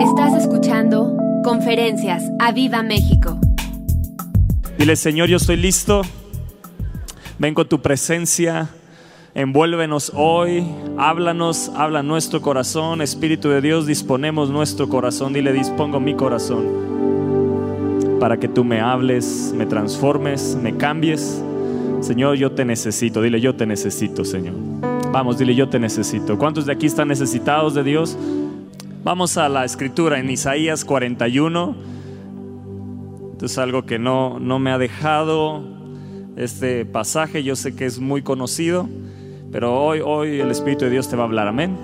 Estás escuchando Conferencias a Viva México. Dile, Señor, yo estoy listo. Ven con tu presencia. Envuélvenos hoy, háblanos, habla nuestro corazón. Espíritu de Dios, disponemos nuestro corazón. Dile, dispongo mi corazón para que tú me hables, me transformes, me cambies. Señor, yo te necesito. Dile, yo te necesito, Señor. Vamos, dile, yo te necesito. ¿Cuántos de aquí están necesitados de Dios? Vamos a la escritura en Isaías 41. Esto es algo que no, no me ha dejado este pasaje. Yo sé que es muy conocido. Pero hoy, hoy el Espíritu de Dios te va a hablar, amén.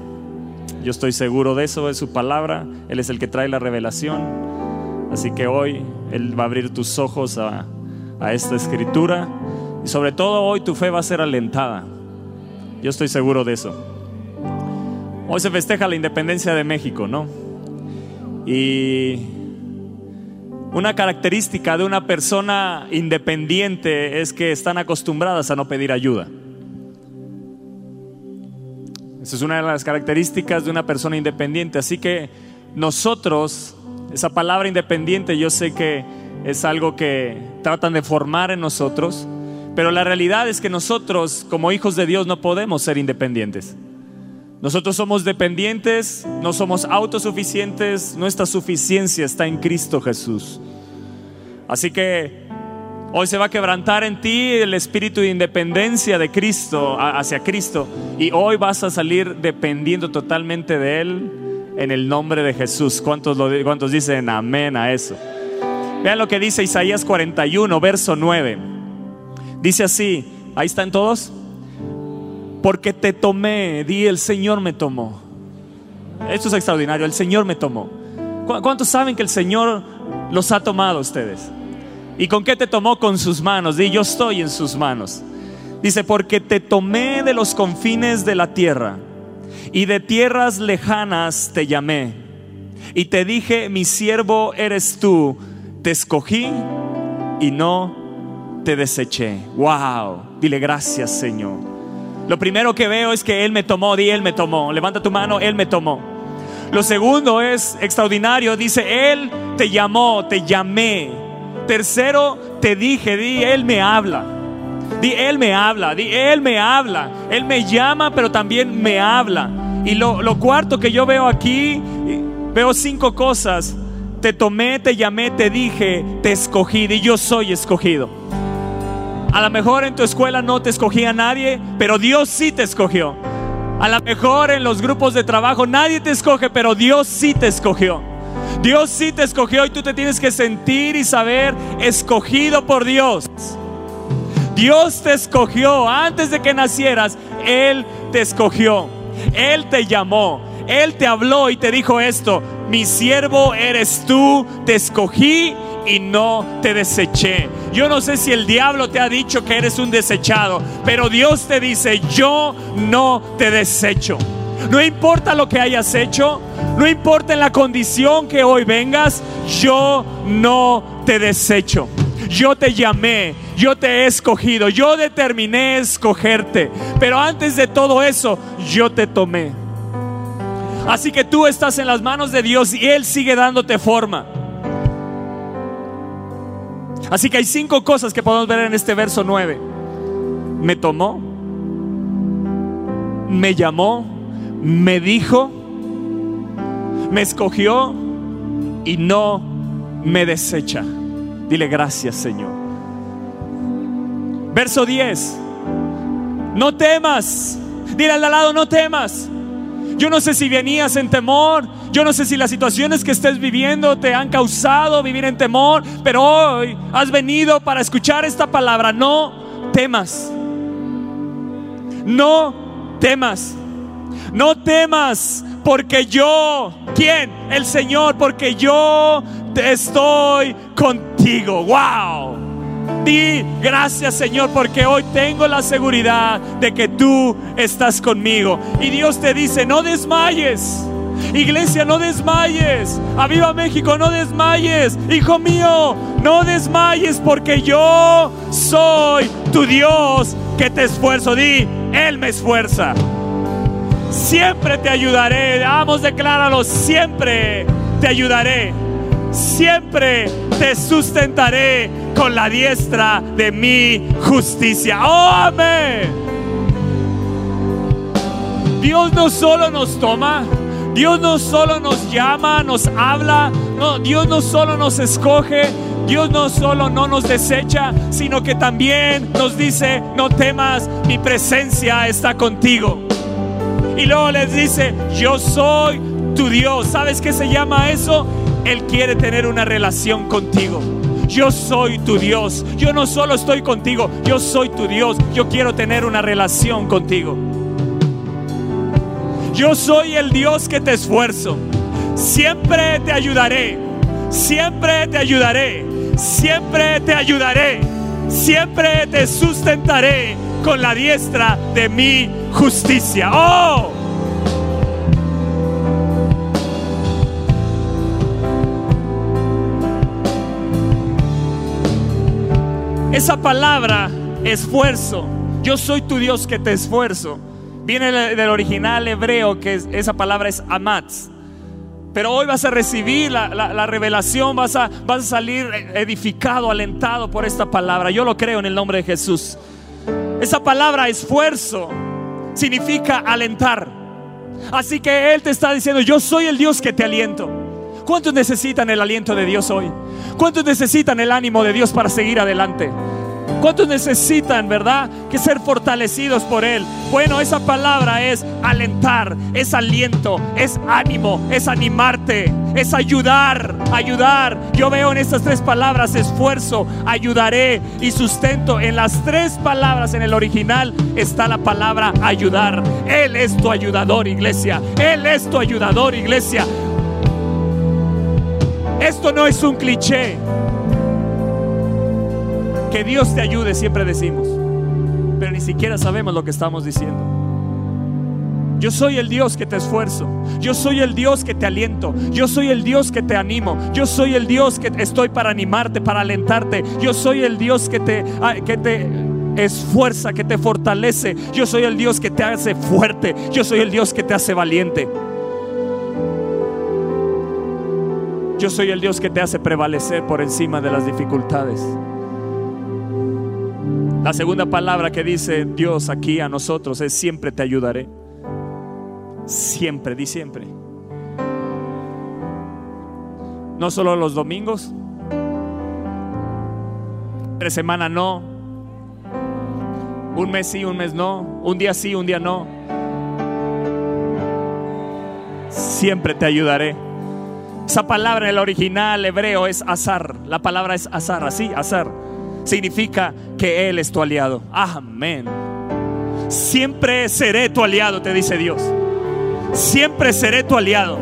Yo estoy seguro de eso, es su palabra. Él es el que trae la revelación. Así que hoy Él va a abrir tus ojos a, a esta escritura. Y sobre todo hoy tu fe va a ser alentada. Yo estoy seguro de eso. Hoy se festeja la independencia de México, ¿no? Y una característica de una persona independiente es que están acostumbradas a no pedir ayuda. Esa es una de las características de una persona independiente. Así que nosotros, esa palabra independiente, yo sé que es algo que tratan de formar en nosotros, pero la realidad es que nosotros, como hijos de Dios, no podemos ser independientes. Nosotros somos dependientes, no somos autosuficientes, nuestra suficiencia está en Cristo Jesús. Así que Hoy se va a quebrantar en ti el espíritu de independencia de Cristo hacia Cristo y hoy vas a salir dependiendo totalmente de Él en el nombre de Jesús. ¿Cuántos, dicen amén a eso? Vean lo que dice Isaías 41, verso 9. Dice así, ahí están todos. Porque te tomé, di el Señor me tomó. Esto es extraordinario, el Señor me tomó. ¿Cuántos saben que el Señor los ha tomado ustedes? ¿Y con qué te tomó? Con sus manos. Di, yo estoy en sus manos. Dice, porque te tomé de los confines de la tierra y de tierras lejanas te llamé. Y te dije, mi siervo eres tú. Te escogí y no te deseché. Wow. Dile gracias, Señor. Lo primero que veo es que Él me tomó. Di, Él me tomó. Levanta tu mano, Él me tomó. Lo segundo es extraordinario. Dice, Él te llamó, te llamé. Tercero, te dije, di, Él me habla. Di, Él me habla, di, Él me habla. Él me llama, pero también me habla. Y lo, lo cuarto que yo veo aquí, veo cinco cosas. Te tomé, te llamé, te dije, te escogí. Y yo soy escogido. A lo mejor en tu escuela no te escogía nadie, pero Dios sí te escogió. A lo mejor en los grupos de trabajo nadie te escoge, pero Dios sí te escogió. Dios sí te escogió y tú te tienes que sentir y saber escogido por Dios. Dios te escogió antes de que nacieras. Él te escogió. Él te llamó. Él te habló y te dijo esto. Mi siervo eres tú. Te escogí y no te deseché. Yo no sé si el diablo te ha dicho que eres un desechado, pero Dios te dice, yo no te desecho. No importa lo que hayas hecho, no importa en la condición que hoy vengas, yo no te desecho. Yo te llamé, yo te he escogido, yo determiné escogerte. Pero antes de todo eso, yo te tomé. Así que tú estás en las manos de Dios y Él sigue dándote forma. Así que hay cinco cosas que podemos ver en este verso 9. Me tomó, me llamó, me dijo, me escogió y no me desecha. Dile gracias, Señor. Verso 10. No temas. Dile al lado, no temas. Yo no sé si venías en temor. Yo no sé si las situaciones que estés viviendo te han causado vivir en temor. Pero hoy has venido para escuchar esta palabra. No temas. No temas. No temas, porque yo, ¿quién? El Señor, porque yo estoy contigo. ¡Wow! Di gracias Señor porque hoy tengo la seguridad de que tú estás conmigo. Y Dios te dice, no desmayes. Iglesia, no desmayes. Aviva México, no desmayes. Hijo mío, no desmayes porque yo soy tu Dios que te esfuerzo. Di, Él me esfuerza siempre te ayudaré. Vamos, decláralo, siempre, te ayudaré. Siempre te sustentaré con la diestra de mi justicia. ¡Oh, amén! Dios no solo nos toma, Dios no solo nos llama, nos habla, Dios no solo nos escoge, Dios no solo no nos desecha, sino que también nos dice, no temas, mi presencia está contigo. Y luego les dice, yo soy tu Dios. ¿Sabes qué se llama eso? Él quiere tener una relación contigo. Yo soy tu Dios. Yo no solo estoy contigo, yo soy tu Dios. Yo quiero tener una relación contigo. Yo soy el Dios que te esfuerzo. Siempre te ayudaré. Siempre te ayudaré. Siempre te ayudaré. Siempre te sustentaré con la diestra de mi justicia. Oh. Esa palabra, esfuerzo. Yo soy tu Dios que te esfuerzo. Viene del original hebreo, que esa palabra es amatz. Pero hoy vas a recibir la, revelación, vas a, vas a salir edificado, alentado por esta palabra. Yo lo creo en el nombre de Jesús. Esa palabra esfuerzo significa alentar. Así que Él te está diciendo, yo soy el Dios que te aliento. ¿Cuántos necesitan el aliento de Dios hoy? ¿Cuántos necesitan el ánimo de Dios para seguir adelante? ¿Cuántos necesitan, verdad, que ser fortalecidos por Él? Bueno, esa palabra es alentar, es aliento, es ánimo, es animarte, es ayudar, ayudar. Yo veo en estas tres palabras esfuerzo, ayudaré y sustento. En las tres palabras en el original está la palabra ayudar. Él es tu ayudador, iglesia. Él es tu ayudador, iglesia. Esto no es un cliché. Que Dios te ayude, siempre decimos. Pero ni siquiera sabemos lo que estamos diciendo. Yo soy el Dios que te esfuerzo. Yo soy el Dios que te aliento. Yo soy el Dios que te animo. Yo soy el Dios que estoy para animarte, para alentarte. Yo soy el Dios que te, ah, que te esfuerza, que te fortalece. Yo soy el Dios que te hace fuerte. Yo soy el Dios que te hace valiente. Yo soy el Dios que te hace prevalecer por encima de las dificultades. La segunda palabra que dice Dios aquí a nosotros es siempre te ayudaré. Siempre, di siempre. No solo los domingos. Tres semanas no. Un mes sí, un mes no. Un día sí, un día no. Siempre te ayudaré. Esa palabra en el original hebreo es azar. La palabra es azar, así, azar significa que Él es tu aliado. Amén. Siempre seré tu aliado, te dice Dios. Siempre seré tu aliado.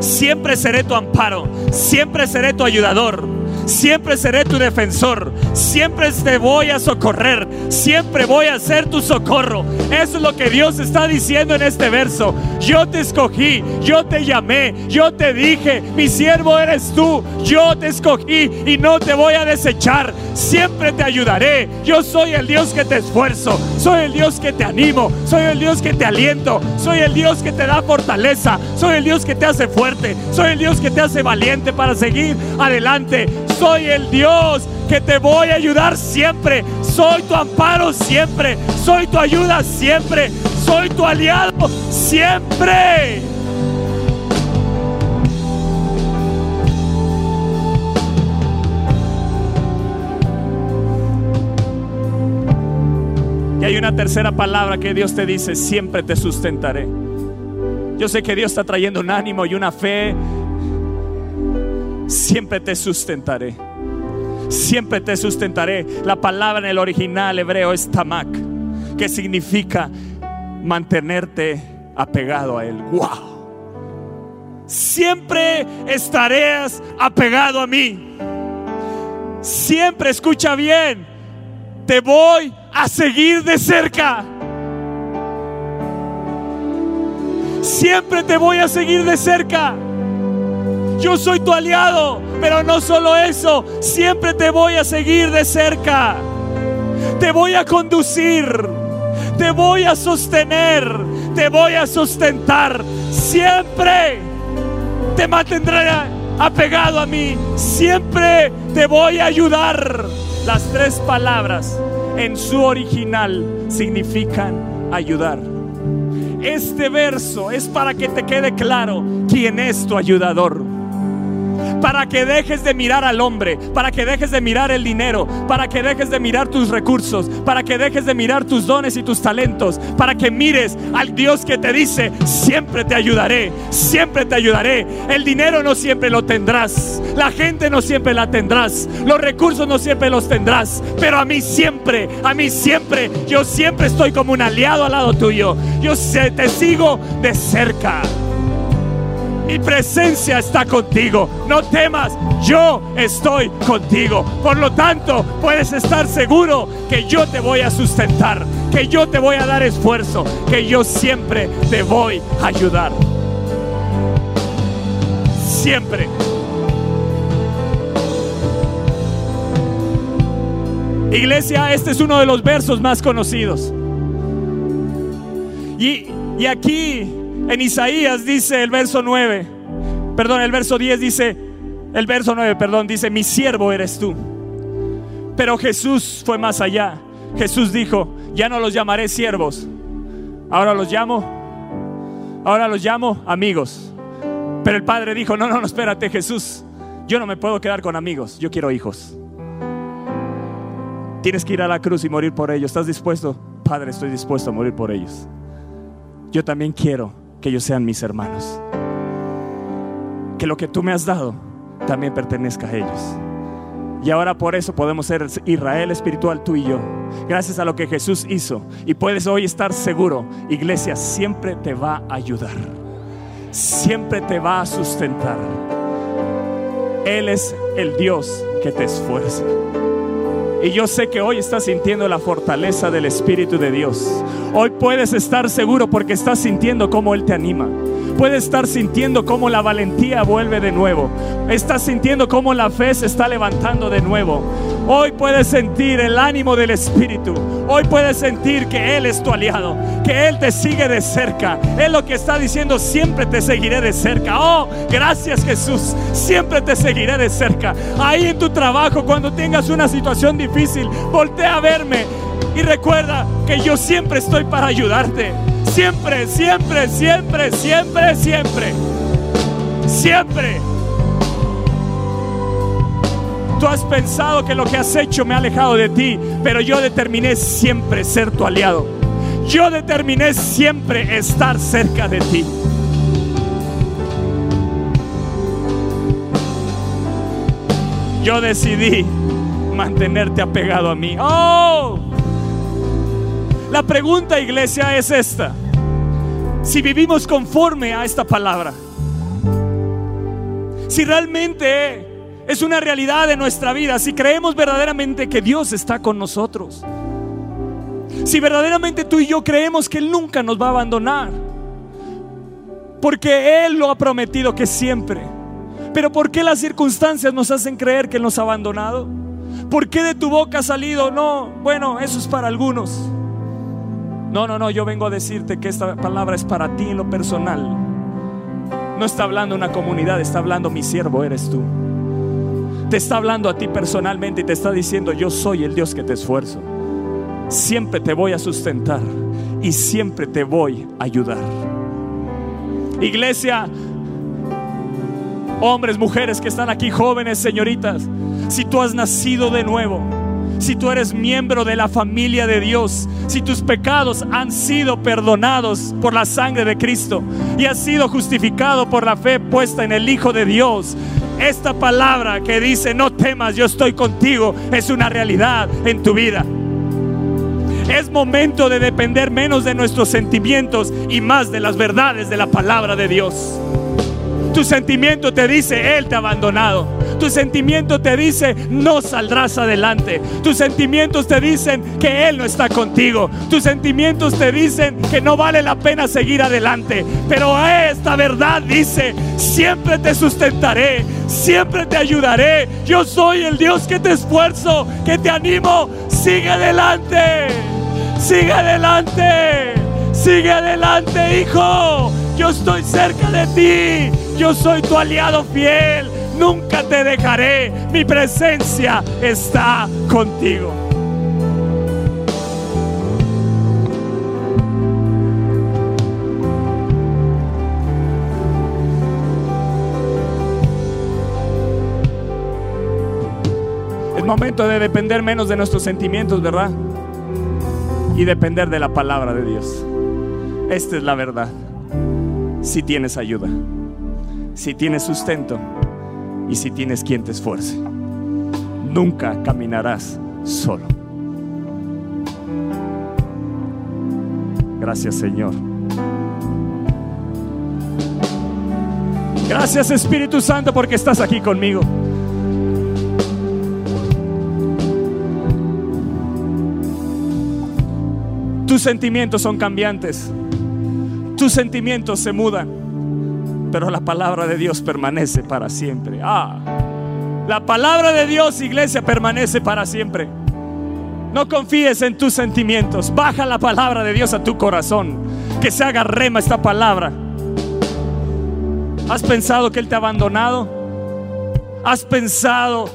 Siempre seré tu amparo. Siempre seré tu ayudador siempre seré tu defensor, siempre te voy a socorrer, siempre voy a ser tu socorro. Eso es lo que Dios está diciendo en este verso. Yo te escogí, yo te llamé, yo te dije, mi siervo eres tú, yo te escogí y no te voy a desechar, siempre te ayudaré. Yo soy el Dios que te esfuerzo, soy el Dios que te animo, soy el Dios que te aliento, soy el Dios que te da fortaleza, soy el Dios que te hace fuerte, soy el Dios que te hace valiente para seguir adelante soy el Dios que te voy a ayudar siempre. Soy tu amparo siempre. Soy tu ayuda siempre. Soy tu aliado siempre. Y hay una tercera palabra que Dios te dice, siempre te sustentaré. Yo sé que Dios está trayendo un ánimo y una fe siempre te sustentaré. Siempre te sustentaré. La palabra en el original hebreo es tamak, que significa mantenerte apegado a Él. ¡Wow! Siempre estarás apegado a mí. Siempre, escucha bien, te voy a seguir de cerca. Siempre te voy a seguir de cerca. Yo soy tu aliado, pero no solo eso, siempre te voy a seguir de cerca. Te voy a conducir, te voy a sostener, te voy a sustentar. Siempre te mantendré apegado a mí, siempre te voy a ayudar. Las tres palabras en su original significan ayudar. Este verso es para que te quede claro quién es tu ayudador para que dejes de mirar al hombre, para que dejes de mirar el dinero, para que dejes de mirar tus recursos, para que dejes de mirar tus dones y tus talentos, para que mires al Dios que te dice, siempre te ayudaré, siempre te ayudaré. El dinero no siempre lo tendrás, la gente no siempre la tendrás, los recursos no siempre los tendrás, pero a mí siempre, a mí siempre, yo siempre estoy como un aliado al lado tuyo. Yo te sigo de cerca mi presencia está contigo. No temas, yo estoy contigo. Por lo tanto, puedes estar seguro que yo te voy a sustentar, que yo te voy a dar esfuerzo, que yo siempre te voy a ayudar. Siempre. Iglesia, este es uno de los versos más conocidos. Y, y aquí en Isaías dice el verso 9, perdón, el verso 10 dice, el verso 9, perdón, dice, mi siervo eres tú. Pero Jesús fue más allá. Jesús dijo, ya no los llamaré siervos, ahora los llamo, ahora los llamo amigos. Pero el Padre dijo, no, no, no, espérate Jesús, yo no me puedo quedar con amigos, yo quiero hijos. Tienes que ir a la cruz y morir por ellos. ¿Estás dispuesto? Padre, estoy dispuesto a morir por ellos. Yo también quiero que ellos sean mis hermanos. Que lo que tú me has dado también pertenezca a ellos. Y ahora por eso podemos ser Israel espiritual tú y yo. Gracias a lo que Jesús hizo. Y puedes hoy estar seguro, iglesia siempre te va a ayudar. Siempre te va a sustentar. Él es el Dios que te esfuerza. Y yo sé que hoy estás sintiendo la fortaleza del Espíritu de Dios. Hoy puedes estar seguro porque estás sintiendo cómo Él te anima. Puedes estar sintiendo cómo la valentía vuelve de nuevo. Estás sintiendo cómo la fe se está levantando de nuevo. Hoy puedes sentir el ánimo del Espíritu. Hoy puedes sentir que Él es tu aliado, que Él te sigue de cerca. Él lo que está diciendo, siempre te seguiré de cerca. Oh, gracias Jesús, siempre te seguiré de cerca. Ahí en tu trabajo, cuando tengas una situación difícil, voltea a verme y recuerda que yo siempre estoy para ayudarte. Siempre, siempre, siempre, siempre, siempre. Siempre. Tú has pensado que lo que has hecho me ha alejado de ti, pero yo determiné siempre ser tu aliado. Yo determiné siempre estar cerca de ti. Yo decidí mantenerte apegado a mí. Oh, la pregunta, iglesia, es esta. Si vivimos conforme a esta palabra, si realmente es una realidad de nuestra vida, si creemos verdaderamente que Dios está con nosotros, si verdaderamente tú y yo creemos que Él nunca nos va a abandonar, porque Él lo ha prometido que siempre. Pero ¿por qué las circunstancias nos hacen creer que Él nos ha abandonado? ¿Por qué de tu boca ha salido? No, bueno, eso es para algunos. No, no, no, yo vengo a decirte que esta palabra es para ti en lo personal. No está hablando una comunidad, está hablando mi siervo, eres tú. Te está hablando a ti personalmente y te está diciendo, yo soy el Dios que te esfuerzo. Siempre te voy a sustentar y siempre te voy a ayudar. Iglesia, hombres, mujeres que están aquí, jóvenes, señoritas, si tú has nacido de nuevo, si tú eres miembro de la familia de Dios, si tus pecados han sido perdonados por la sangre de Cristo y has sido justificado por la fe puesta en el Hijo de Dios, esta palabra que dice, no temas, yo estoy contigo, es una realidad en tu vida. Es momento de depender menos de nuestros sentimientos y más de las verdades de la palabra de Dios. Tu sentimiento te dice, Él te ha abandonado. Tu sentimiento te dice, no saldrás adelante. Tus sentimientos te dicen que Él no está contigo. Tus sentimientos te dicen que no vale la pena seguir adelante. Pero esta verdad dice, siempre te sustentaré, siempre te ayudaré. Yo soy el Dios que te esfuerzo, que te animo. Sigue adelante, sigue adelante, sigue adelante, hijo. Yo estoy cerca de ti. Yo soy tu aliado fiel. nunca te dejaré, mi presencia está contigo. Es momento de depender menos de nuestros sentimientos, ¿verdad? Y depender de la palabra de Dios. Esta es la verdad. Si tienes ayuda, si tienes sustento y si tienes quien te esfuerce, nunca caminarás solo. Gracias Señor. Gracias Espíritu Santo porque estás aquí conmigo. Tus sentimientos son cambiantes. Tus sentimientos se mudan. Pero la palabra de Dios permanece para siempre. Ah, la palabra de Dios, iglesia, permanece para siempre. No confíes en tus sentimientos. Baja la palabra de Dios a tu corazón. Que se haga rema esta palabra. ¿Has pensado que Él te ha abandonado? ¿Has pensado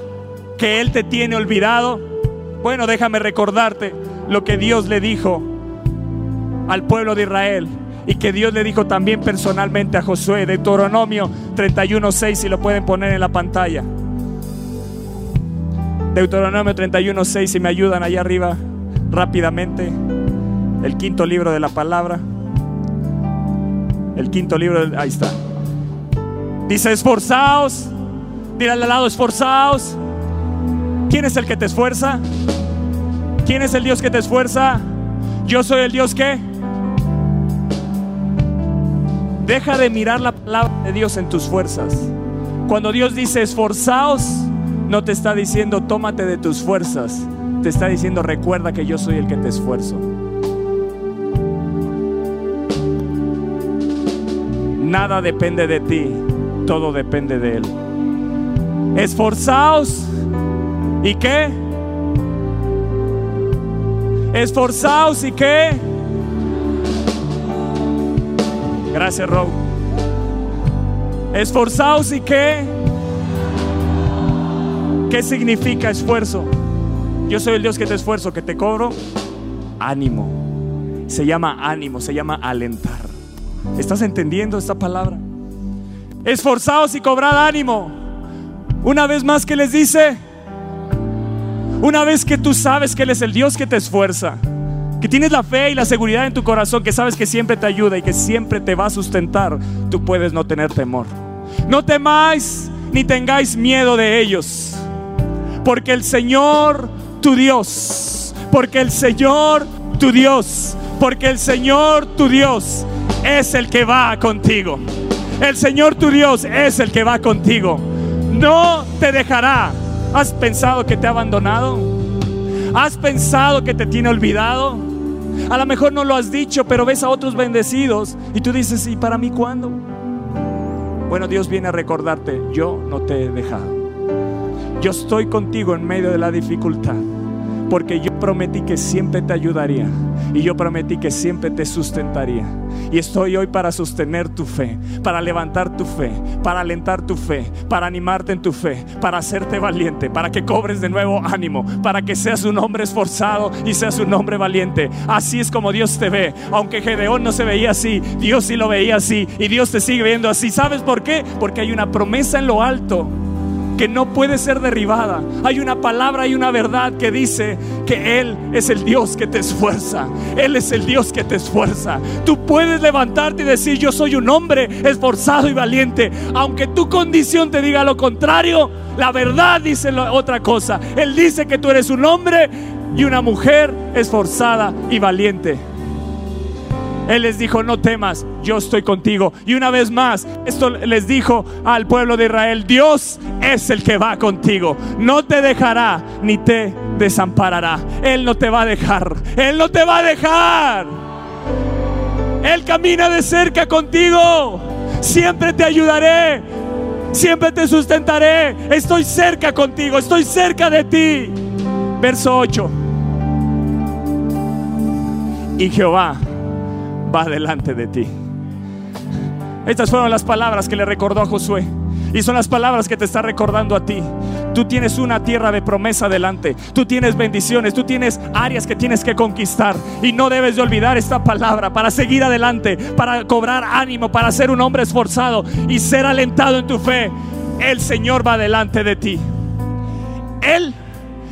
que Él te tiene olvidado? Bueno, déjame recordarte lo que Dios le dijo al pueblo de Israel y que Dios le dijo también personalmente a Josué, Deuteronomio 31.6, si lo pueden poner en la pantalla. Deuteronomio 31.6, si me ayudan allá arriba rápidamente. El quinto libro de la palabra. El quinto libro, ahí está. Dice, esforzaos. Dile al lado, esforzaos. ¿Quién es el que te esfuerza? ¿Quién es el Dios que te esfuerza? Yo soy el Dios que Deja de mirar la palabra de Dios en tus fuerzas. Cuando Dios dice esforzaos, no te está diciendo tómate de tus fuerzas. Te está diciendo recuerda que yo soy el que te esfuerzo. Nada depende de ti, todo depende de Él. Esforzaos. ¿Y qué? Esforzaos y qué? Gracias, Rob. Esforzaos y qué? ¿Qué significa esfuerzo? Yo soy el Dios que te esfuerzo, que te cobro ánimo. Se llama ánimo, se llama alentar. ¿Estás entendiendo esta palabra? Esforzaos y cobrad ánimo. Una vez más que les dice, una vez que tú sabes que Él es el Dios que te esfuerza, que tienes la fe y la seguridad en tu corazón, que sabes que siempre te ayuda y que siempre te va a sustentar, tú puedes no tener temor. No temáis ni tengáis miedo de ellos, porque el Señor, tu Dios, porque el Señor, tu Dios, porque el Señor, tu Dios, es el que va contigo. El Señor, tu Dios, es el que va contigo. No te dejará. ¿Has pensado que te ha abandonado? ¿Has pensado que te tiene olvidado? A lo mejor no lo has dicho, pero ves a otros bendecidos y tú dices, ¿y para mí cuándo? Bueno, Dios viene a recordarte, yo no te he dejado. Yo estoy contigo en medio de la dificultad porque yo prometí que siempre te ayudaría y yo prometí que siempre te sustentaría. Y estoy hoy para sostener tu fe, para levantar tu fe, para alentar tu fe, para animarte en tu fe, para hacerte valiente, para que cobres de nuevo ánimo, para que seas un hombre esforzado y seas un hombre valiente. Así es como Dios te ve. Aunque Gedeón no se veía así, Dios sí lo veía así y Dios te sigue viendo así. ¿Sabes por qué? Porque hay una promesa en lo alto que no puede ser derribada. Hay una palabra y una verdad que dice que Él es el Dios que te esfuerza. Él es el Dios que te esfuerza. Tú puedes levantarte y decir, yo soy un hombre esforzado y valiente. Aunque tu condición te diga lo contrario, la verdad dice otra cosa. Él dice que tú eres un hombre y una mujer esforzada y valiente. Él les dijo, no temas, yo estoy contigo. Y una vez más, esto les dijo al pueblo de Israel, Dios es el que va contigo. No te dejará ni te desamparará. Él no te va a dejar. Él no te va a dejar. Él camina de cerca contigo. Siempre te ayudaré. Siempre te sustentaré. Estoy cerca contigo. Estoy cerca de ti. Verso 8. Y Jehová va delante de ti. Estas fueron las palabras que le recordó a Josué. Y son las palabras que te está recordando a ti. Tú tienes una tierra de promesa delante. Tú tienes bendiciones. Tú tienes áreas que tienes que conquistar. Y no debes de olvidar esta palabra para seguir adelante, para cobrar ánimo, para ser un hombre esforzado y ser alentado en tu fe. El Señor va delante de ti. Él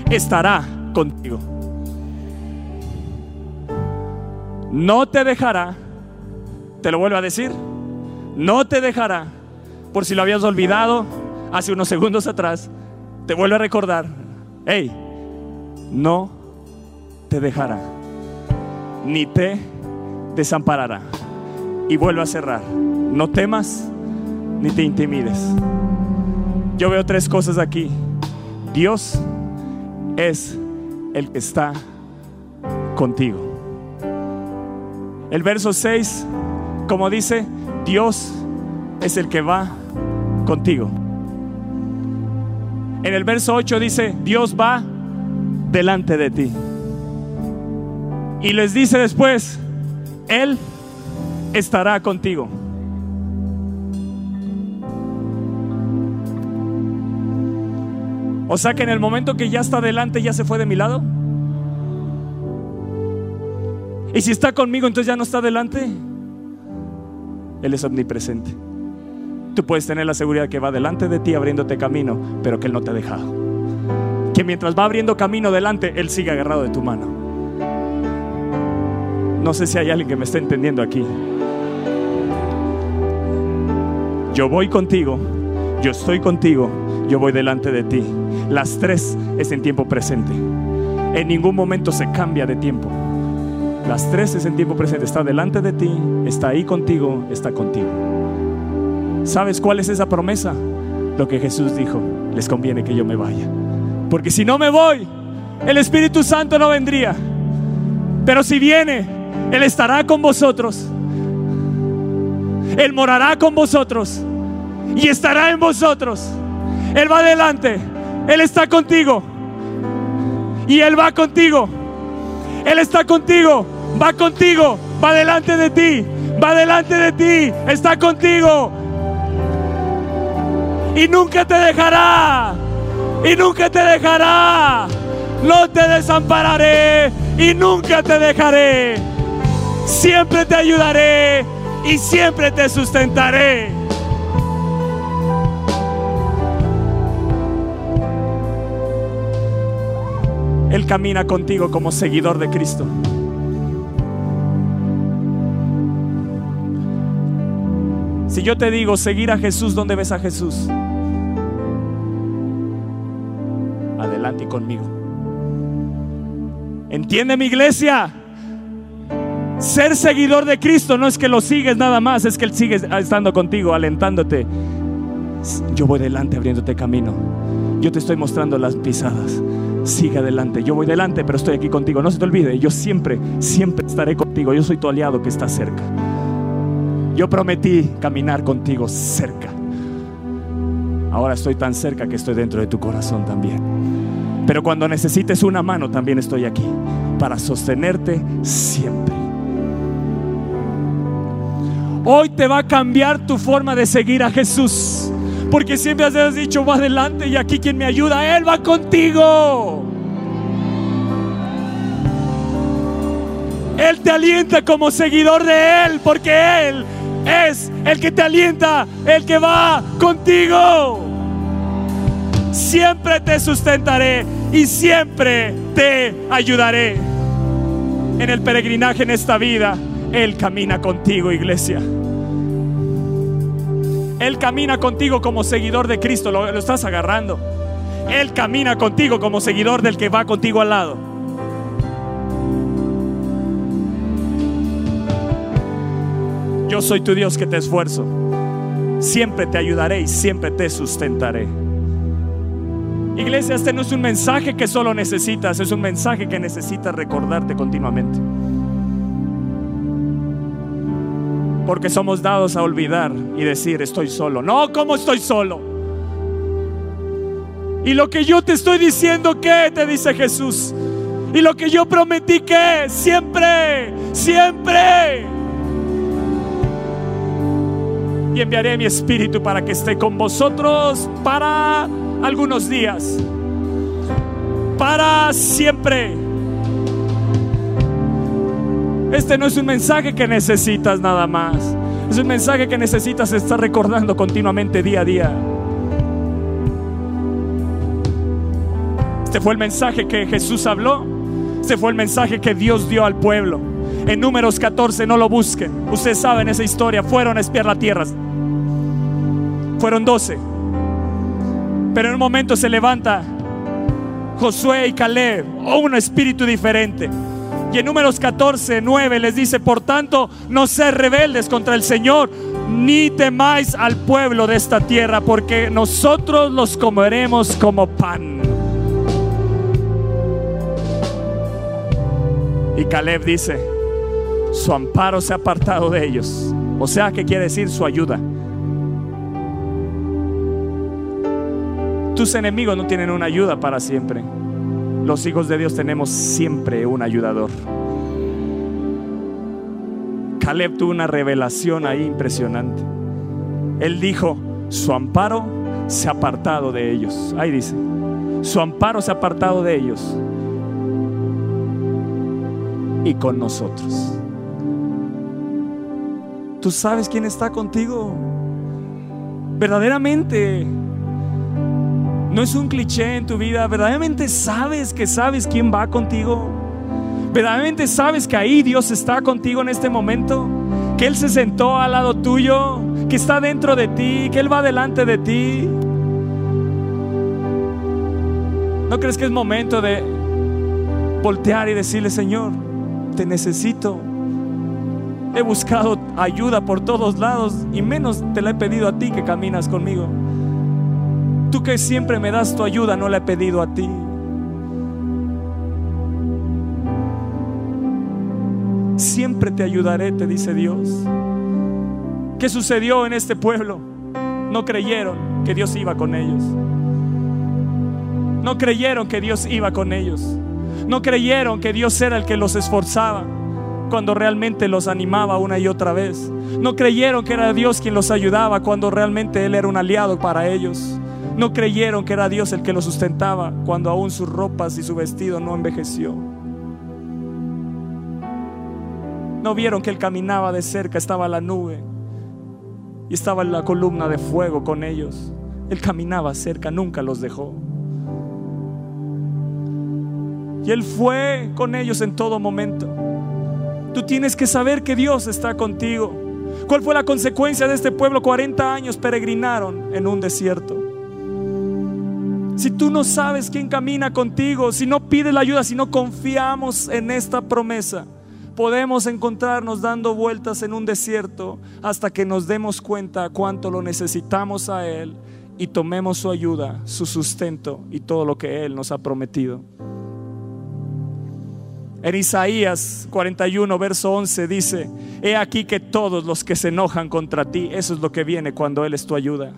estará contigo. No te dejará. Te lo vuelvo a decir. No te dejará. Por si lo habías olvidado hace unos segundos atrás. Te vuelvo a recordar. Hey, no te dejará. Ni te desamparará. Y vuelvo a cerrar. No temas ni te intimides. Yo veo tres cosas aquí. Dios es el que está contigo. El verso 6, como dice, Dios es el que va contigo. En el verso 8 dice, Dios va delante de ti. Y les dice después, Él estará contigo. O sea que en el momento que ya está delante, ya se fue de mi lado. Y si está conmigo, entonces ya no está delante. Él es omnipresente. Tú puedes tener la seguridad que va delante de ti abriéndote camino, pero que Él no te ha dejado. Que mientras va abriendo camino delante, Él sigue agarrado de tu mano. No sé si hay alguien que me está entendiendo aquí. Yo voy contigo, yo estoy contigo, yo voy delante de ti. Las tres es en tiempo presente. En ningún momento se cambia de tiempo. Las tres es en tiempo presente. Está delante de ti, está ahí contigo, está contigo. ¿Sabes cuál es esa promesa? Lo que Jesús dijo, les conviene que yo me vaya. Porque si no me voy, el Espíritu Santo no vendría. Pero si viene, Él estará con vosotros. Él morará con vosotros y estará en vosotros. Él va adelante, Él está contigo y Él va contigo. Él está contigo, va contigo, va delante de ti, va delante de ti, está contigo. Y nunca te dejará, y nunca te dejará. No te desampararé y nunca te dejaré. Siempre te ayudaré y siempre te sustentaré. Él camina contigo como seguidor de Cristo. Si yo te digo seguir a Jesús, ¿dónde ves a Jesús? Adelante conmigo. ¿Entiende mi iglesia? Ser seguidor de Cristo no es que lo sigues nada más, es que Él sigue estando contigo, alentándote. Yo voy delante abriéndote camino. Yo te estoy mostrando las pisadas. Sigue adelante. Yo voy delante, pero estoy aquí contigo. No se te olvide, yo siempre, siempre estaré contigo. Yo soy tu aliado que está cerca. Yo prometí caminar contigo cerca. Ahora estoy tan cerca que estoy dentro de tu corazón también. Pero cuando necesites una mano, también estoy aquí para sostenerte siempre. Hoy te va a cambiar tu forma de seguir a Jesús. Porque siempre has dicho, va adelante y aquí quien me ayuda, Él va contigo. Él te alienta como seguidor de Él, porque Él es el que te alienta, el que va contigo. Siempre te sustentaré y siempre te ayudaré. En el peregrinaje en esta vida, Él camina contigo, iglesia. Él camina contigo como seguidor de Cristo, lo, estás agarrando. Él camina contigo como seguidor del que va contigo al lado. Yo soy tu Dios que te esfuerzo. Siempre te ayudaré y siempre te sustentaré. Iglesia, este no es un mensaje que solo necesitas, es un mensaje que necesitas recordarte continuamente. Porque somos dados a olvidar y decir, estoy solo. No, ¿cómo estoy solo? Y lo que yo te estoy diciendo, ¿qué? Te dice Jesús. Y lo que yo prometí, ¿qué? Siempre, siempre. y enviaré mi espíritu para que esté con vosotros para algunos días, para siempre. Este no es un mensaje que necesitas nada más. Es un mensaje que necesitas estar recordando continuamente día a día. Este fue el mensaje que Jesús habló. Este fue el mensaje que Dios dio al pueblo. En números 14, no lo busquen. Ustedes saben esa historia. Fueron a espiar la tierra. Fueron 12. Pero en un momento se levanta Josué y Caleb. O un espíritu diferente. Y en números 14, 9 les dice, por tanto, no ser rebeldes contra el Señor, ni temáis al pueblo de esta tierra, porque nosotros los comeremos como pan. Y Caleb dice, su amparo se ha apartado de ellos. O sea, ¿qué quiere decir su ayuda? Tus enemigos no tienen una ayuda para siempre. Los hijos de Dios tenemos siempre un ayudador. Caleb tuvo una revelación ahí impresionante. Él dijo, su amparo se ha apartado de ellos. Ahí dice, su amparo se ha apartado de ellos y con nosotros. ¿Tú sabes quién está contigo? Verdaderamente no es un cliché en tu vida. ¿Verdaderamente sabes que sabes quién va contigo? ¿Verdaderamente sabes que ahí Dios está contigo en este momento? Que Él se sentó al lado tuyo, que está dentro de ti, que Él va delante de ti. ¿No crees que es momento de voltear y decirle, Señor, te necesito? He buscado ayuda por todos lados y menos te la he pedido a ti que caminas conmigo. Tú que siempre me das tu ayuda, no la he pedido a ti. Siempre te ayudaré, te dice Dios. ¿Qué sucedió en este pueblo? No creyeron que Dios iba con ellos. No creyeron que Dios iba con ellos. No creyeron que Dios era el que los esforzaba cuando realmente los animaba una y otra vez. No creyeron que era Dios quien los ayudaba cuando realmente Él era un aliado para ellos. No creyeron que era Dios el que lo sustentaba cuando aún sus ropas y su vestido no envejeció. No vieron que Él caminaba de cerca, estaba la nube y estaba la columna de fuego con ellos. Él caminaba cerca, nunca los dejó. Y Él fue con ellos en todo momento. Tú tienes que saber que Dios está contigo. ¿Cuál fue la consecuencia de este pueblo? 40 años peregrinaron en un desierto. Si tú no sabes quién camina contigo, si no pides la ayuda, si no confiamos en esta promesa, podemos encontrarnos dando vueltas en un desierto hasta que nos demos cuenta cuánto lo necesitamos a Él y tomemos su ayuda, su sustento y todo lo que Él nos ha prometido. En Isaías 41, verso 11 dice, he aquí que todos los que se enojan contra ti, eso es lo que viene cuando Él es tu ayuda.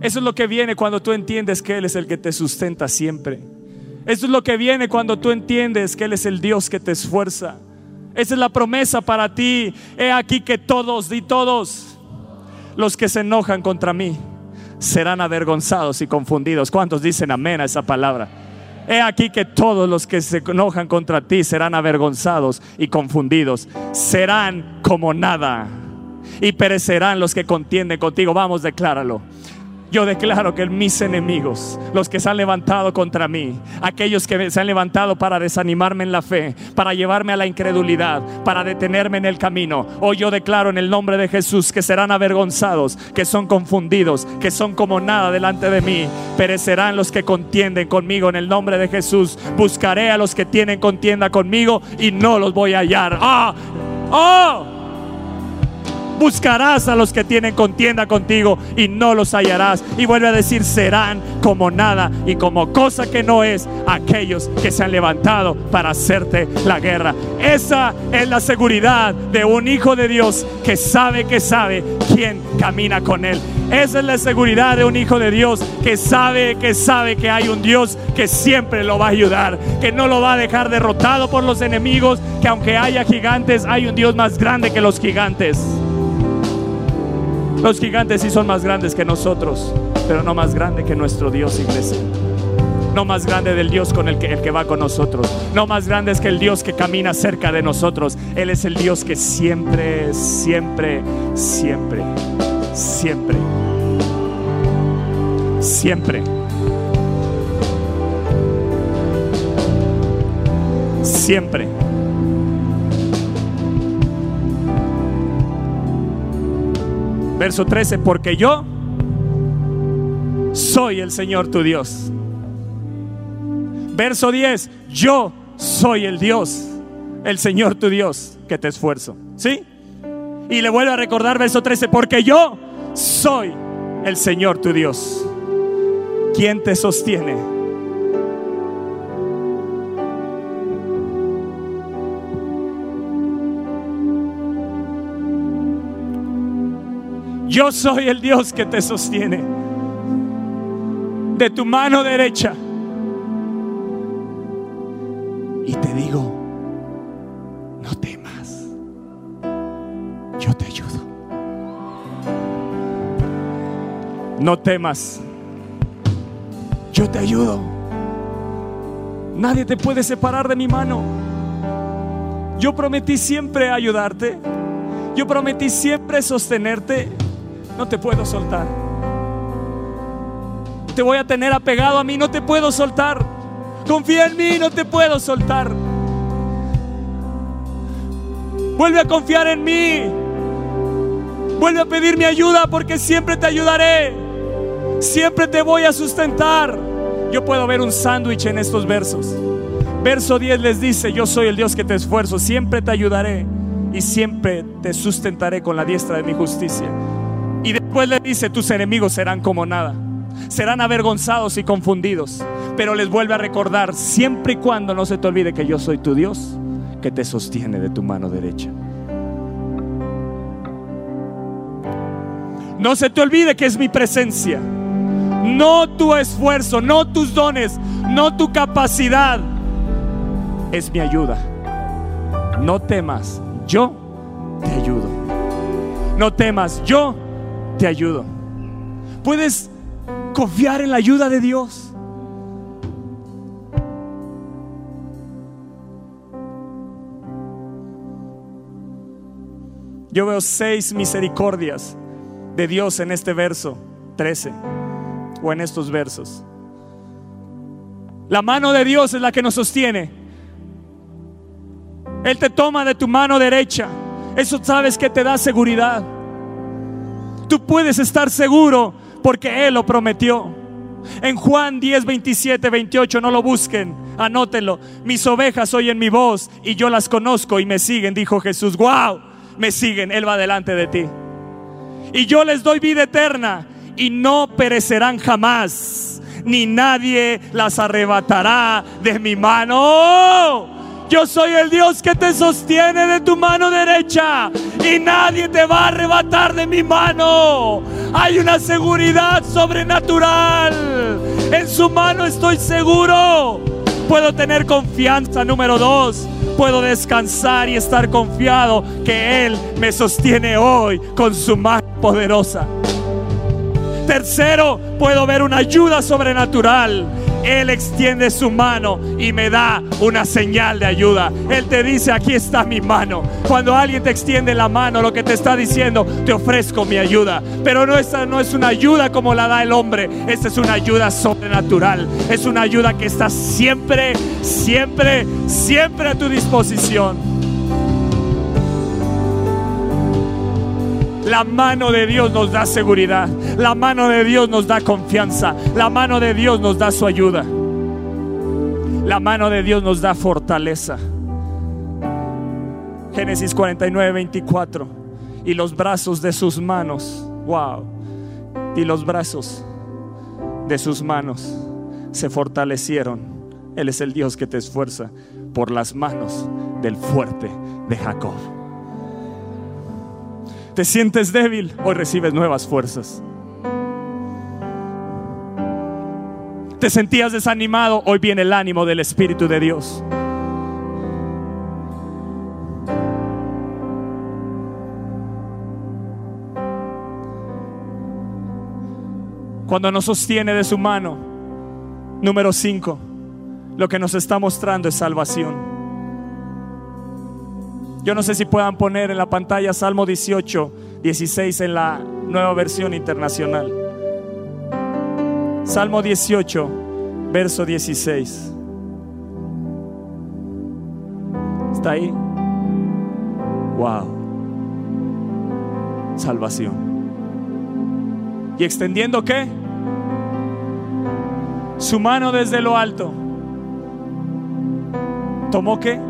Eso es lo que viene cuando tú entiendes que Él es el que te sustenta siempre. Eso es lo que viene cuando tú entiendes que Él es el Dios que te esfuerza. Esa es la promesa para ti. He aquí que todos y todos los que se enojan contra mí serán avergonzados y confundidos. ¿Cuántos dicen amén a esa palabra? He aquí que todos los que se enojan contra ti serán avergonzados y confundidos. Serán como nada. Y perecerán los que contienden contigo. Vamos, decláralo. Yo declaro que mis enemigos, los que se han levantado contra mí, aquellos que se han levantado para desanimarme en la fe, para llevarme a la incredulidad, para detenerme en el camino, hoy yo declaro en el nombre de Jesús que serán avergonzados, que son confundidos, que son como nada delante de mí. Perecerán los que contienden conmigo en el nombre de Jesús. Buscaré a los que tienen contienda conmigo y no los voy a hallar. ¡Ah! ¡Oh! Buscarás a los que tienen contienda contigo y no los hallarás. Y vuelve a decir, serán como nada y como cosa que no es aquellos que se han levantado para hacerte la guerra. Esa es la seguridad de un hijo de Dios que sabe que sabe quién camina con él. Esa es la seguridad de un hijo de Dios que sabe que sabe que hay un Dios que siempre lo va a ayudar, que no lo va a dejar derrotado por los enemigos, que aunque haya gigantes, hay un Dios más grande que los gigantes. Los gigantes sí son más grandes que nosotros, pero no más grande que nuestro Dios, iglesia. No más grande del Dios con el que, el que va con nosotros. No más grande es que el Dios que camina cerca de nosotros. Él es el Dios que siempre, siempre, siempre, siempre, siempre. Siempre. Verso 13, porque yo soy el Señor tu Dios. Verso 10, yo soy el Dios, el Señor tu Dios, que te esfuerzo. ¿Sí? Y le vuelvo a recordar verso 13, porque yo soy el Señor tu Dios. ¿Quién te sostiene? Yo soy el Dios que te sostiene. De tu mano derecha. Y te digo, no temas. Yo te ayudo. No temas. Yo te ayudo. Nadie te puede separar de mi mano. Yo prometí siempre ayudarte. Yo prometí siempre sostenerte no te puedo soltar. Te voy a tener apegado a mí, no te puedo soltar. Confía en mí, no te puedo soltar. Vuelve a confiar en mí. Vuelve a pedir mi ayuda porque siempre te ayudaré. Siempre te voy a sustentar. Yo puedo ver un sándwich en estos versos. Verso 10 les dice, yo soy el Dios que te esfuerzo, siempre te ayudaré y siempre te sustentaré con la diestra de mi justicia. Después le dice, tus enemigos serán como nada. Serán avergonzados y confundidos. Pero les vuelve a recordar, siempre y cuando no se te olvide que yo soy tu Dios, que te sostiene de tu mano derecha. No se te olvide que es mi presencia. No tu esfuerzo, no tus dones, no tu capacidad. Es mi ayuda. No temas, yo te ayudo. No temas, yo te ayudo. Puedes confiar en la ayuda de Dios. Yo veo seis misericordias de Dios en este verso 13 o en estos versos. La mano de Dios es la que nos sostiene. Él te toma de tu mano derecha. Eso sabes que te da seguridad. Tú puedes estar seguro porque Él lo prometió. En Juan 10, 27, 28, no lo busquen, anótenlo. Mis ovejas oyen mi voz y yo las conozco y me siguen, dijo Jesús. ¡Wow! Me siguen, Él va delante de ti. Y yo les doy vida eterna y no perecerán jamás, ni nadie las arrebatará de mi mano. Yo soy el Dios que te sostiene de tu mano derecha y nadie te va a arrebatar de mi mano. Hay una seguridad sobrenatural. En su mano estoy seguro. Puedo tener confianza. Número dos, puedo descansar y estar confiado que Él me sostiene hoy con su mano poderosa. Tercero, puedo ver una ayuda sobrenatural él extiende su mano y me da una señal de ayuda. Él te dice, aquí está mi mano. Cuando alguien te extiende la mano, lo que te está diciendo, te ofrezco mi ayuda. Pero no, esta no es una ayuda como la da el hombre. Esta es una ayuda sobrenatural. Es una ayuda que está siempre, siempre, siempre a tu disposición. La mano de Dios nos da seguridad. La mano de Dios nos da confianza. La mano de Dios nos da su ayuda. La mano de Dios nos da fortaleza. Génesis 49, 24. Y los brazos de sus manos, wow. Y los brazos de sus manos se fortalecieron. Él es el Dios que te esfuerza por las manos del fuerte de Jacob. Te sientes débil, hoy recibes nuevas fuerzas. Te sentías desanimado, hoy viene el ánimo del Espíritu de Dios. Cuando nos sostiene de su mano. Número 5. Lo que nos está mostrando es salvación. Yo no sé si puedan poner en la pantalla Salmo 18, 16 en la nueva versión internacional. Salmo 18, verso 16. ¿Está ahí? Wow. Salvación. ¿Y extendiendo qué? Su mano desde lo alto. ¿Tomó qué?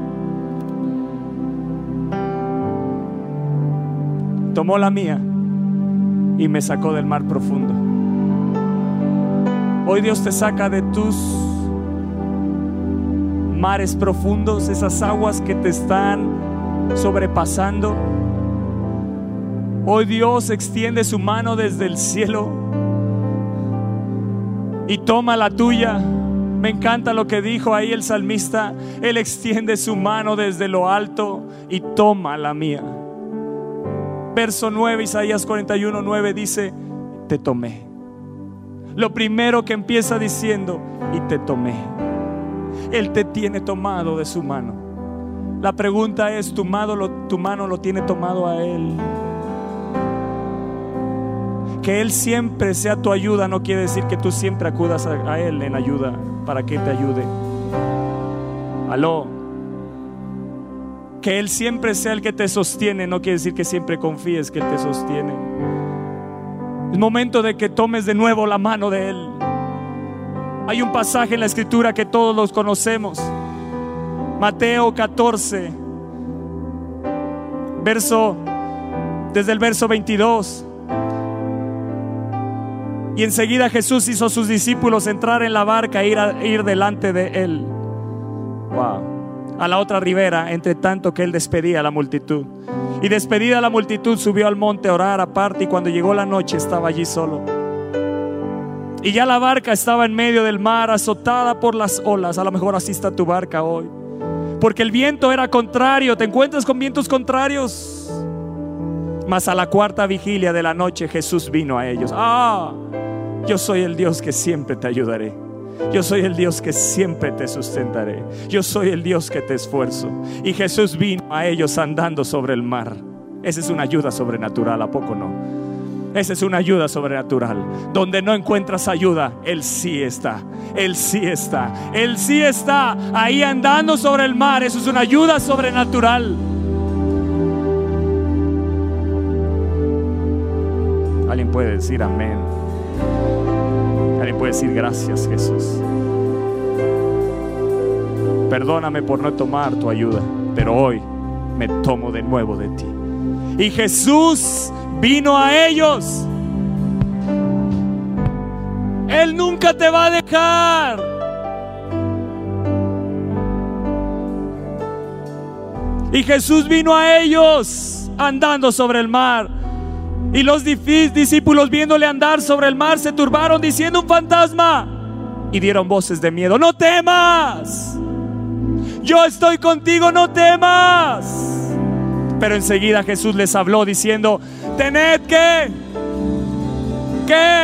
Tomó la mía y me sacó del mar profundo. Hoy Dios te saca de tus mares profundos, esas aguas que te están sobrepasando. Hoy Dios extiende su mano desde el cielo y toma la tuya. Me encanta lo que dijo ahí el salmista. Él extiende su mano desde lo alto y toma la mía. Verso 9, Isaías 41, 9 dice, te tomé. Lo primero que empieza diciendo, y te tomé. Él te tiene tomado de su mano. La pregunta es, ¿tu mano lo, tiene tomado a Él? Que Él siempre sea tu ayuda no quiere decir que tú siempre acudas a, a Él en ayuda para que te ayude. Aló. Que Él siempre sea el que te sostiene no quiere decir que siempre confíes que Él te sostiene. Es momento de que tomes de nuevo la mano de Él. Hay un pasaje en la escritura que todos los conocemos. Mateo 14, verso, desde el verso 22. Y enseguida Jesús hizo a sus discípulos entrar en la barca e ir, ir delante de él. Wow. A la otra ribera, entre tanto que él despedía a la multitud. Y despedida la multitud, subió al monte a orar aparte y cuando llegó la noche estaba allí solo. Y ya la barca estaba en medio del mar, azotada por las olas. A lo mejor así está tu barca hoy. Porque el viento era contrario. ¿Te encuentras con vientos contrarios? Mas a la cuarta vigilia de la noche Jesús vino a ellos. Ah, yo soy el Dios que siempre te ayudaré. Yo soy el Dios que siempre te sustentaré. Yo soy el Dios que te esfuerzo. Y Jesús vino a ellos andando sobre el mar. Esa es una ayuda sobrenatural, ¿a poco no? Esa es una ayuda sobrenatural. Donde no encuentras ayuda, Él sí está. Él sí está. Él sí está ahí andando sobre el mar. Eso es una ayuda sobrenatural. Alguien puede decir amén. Alguien puede decir gracias Jesús. Perdóname por no tomar tu ayuda, pero hoy me tomo de nuevo de ti. Y Jesús vino a ellos. Él nunca te va a dejar. Y Jesús vino a ellos andando sobre el mar. Y los discípulos viéndole andar sobre el mar se turbaron diciendo un fantasma. Y dieron voces de miedo. No temas. Yo estoy contigo, no temas. Pero enseguida Jesús les habló diciendo, tened que,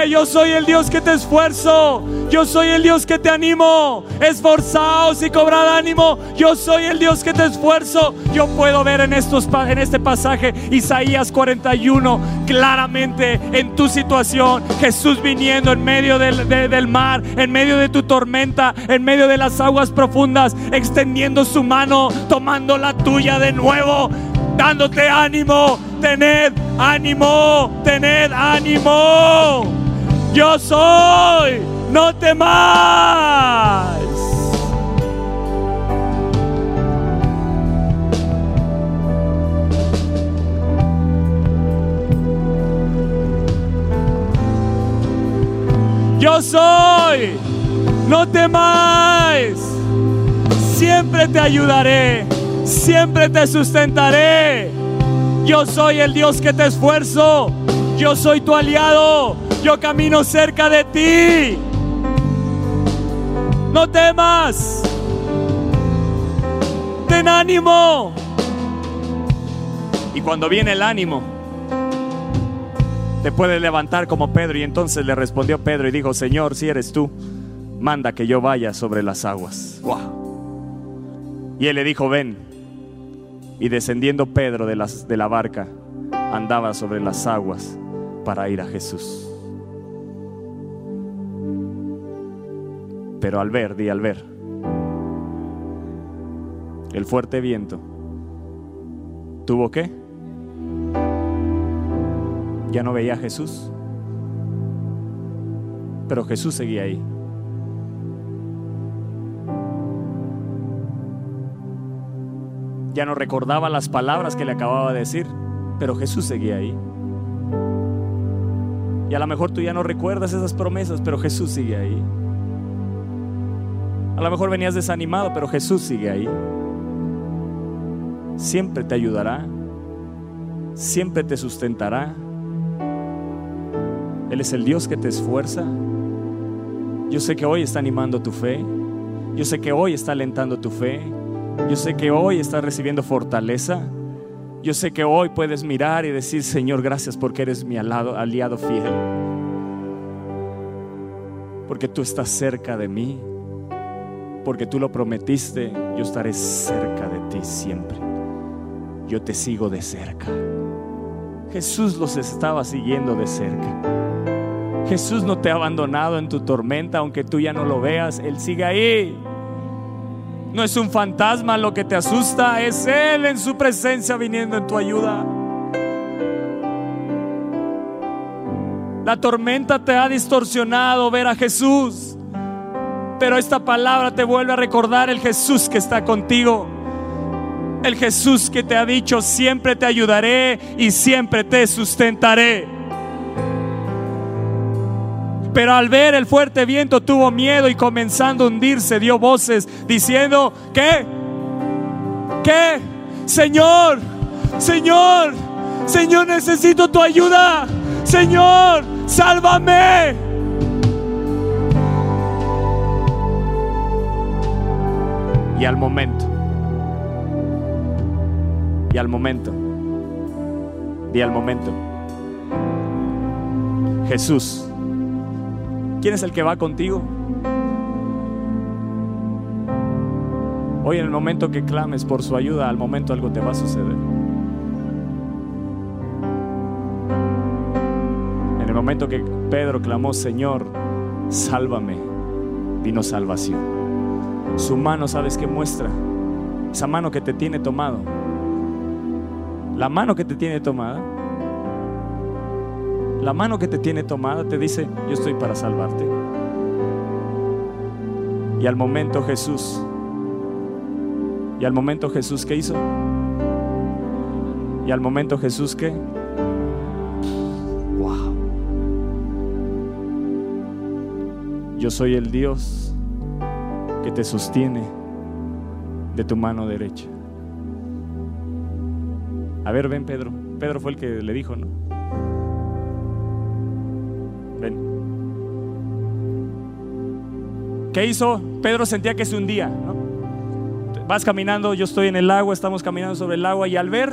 yo soy el Dios que te esfuerzo, yo soy el Dios que te animo, esforzaos y cobrad ánimo, yo soy el Dios que te esfuerzo. Yo puedo ver en, estos, en este pasaje Isaías 41 claramente en tu situación, Jesús viniendo en medio del, de, del mar, en medio de tu tormenta, en medio de las aguas profundas, extendiendo su mano, tomando la tuya de nuevo dándote ánimo. Tened ánimo, tened ánimo. Yo soy, no temas. Yo soy, no temáis. Siempre te ayudaré siempre te sustentaré. Yo soy el Dios que te esfuerzo. Yo soy tu aliado. Yo camino cerca de ti. No temas. Ten ánimo. Y cuando viene el ánimo, te puedes levantar como Pedro. Y entonces le respondió Pedro y dijo, Señor, si eres tú, manda que yo vaya sobre las aguas. Y él le dijo, ven. Y descendiendo Pedro de, la barca, andaba sobre las aguas para ir a Jesús. Pero al ver, di al ver, el fuerte viento, ¿tuvo qué? Ya no veía a Jesús, pero Jesús seguía ahí. Ya no recordaba las palabras que le acababa de decir, pero Jesús seguía ahí. Y a lo mejor tú ya no recuerdas esas promesas, pero Jesús sigue ahí. A lo mejor venías desanimado, pero Jesús sigue ahí. Siempre te ayudará. Siempre te sustentará. Él es el Dios que te esfuerza. Yo sé que hoy está animando tu fe. Yo sé que hoy está alentando tu fe. Yo sé que hoy estás recibiendo fortaleza. Yo sé que hoy puedes mirar y decir, Señor, gracias porque eres mi aliado, fiel. Porque tú estás cerca de mí. Porque tú lo prometiste, yo estaré cerca de ti siempre. Yo te sigo de cerca. Jesús los estaba siguiendo de cerca. Jesús no te ha abandonado en tu tormenta, aunque tú ya no lo veas, Él sigue ahí. No es un fantasma lo que te asusta, es Él en su presencia viniendo en tu ayuda. La tormenta te ha distorsionado ver a Jesús, pero esta palabra te vuelve a recordar el Jesús que está contigo. El Jesús que te ha dicho, siempre te ayudaré y siempre te sustentaré. Pero al ver el fuerte viento tuvo miedo y comenzando a hundirse dio voces diciendo, ¿qué? ¿Qué? Señor, Señor, Señor, necesito tu ayuda. Señor, sálvame. Y al momento, y al momento, y al momento, Jesús ¿Quién es el que va contigo? Hoy en el momento que clames por su ayuda, al momento algo te va a suceder. En el momento que Pedro clamó, Señor, sálvame, vino salvación. Su mano, ¿sabes qué muestra? Esa mano que te tiene tomado. La mano que te tiene tomada la mano que te tiene tomada te dice, yo estoy para salvarte. Y al momento Jesús, y al momento Jesús, ¿qué hizo? Y al momento Jesús, ¿qué? Wow. Yo soy el Dios que te sostiene de tu mano derecha. A ver, ven Pedro. Pedro fue el que le dijo, ¿no? ¿Qué hizo? Pedro sentía que se hundía. ¿no? Vas caminando, yo estoy en el agua, estamos caminando sobre el agua y al ver,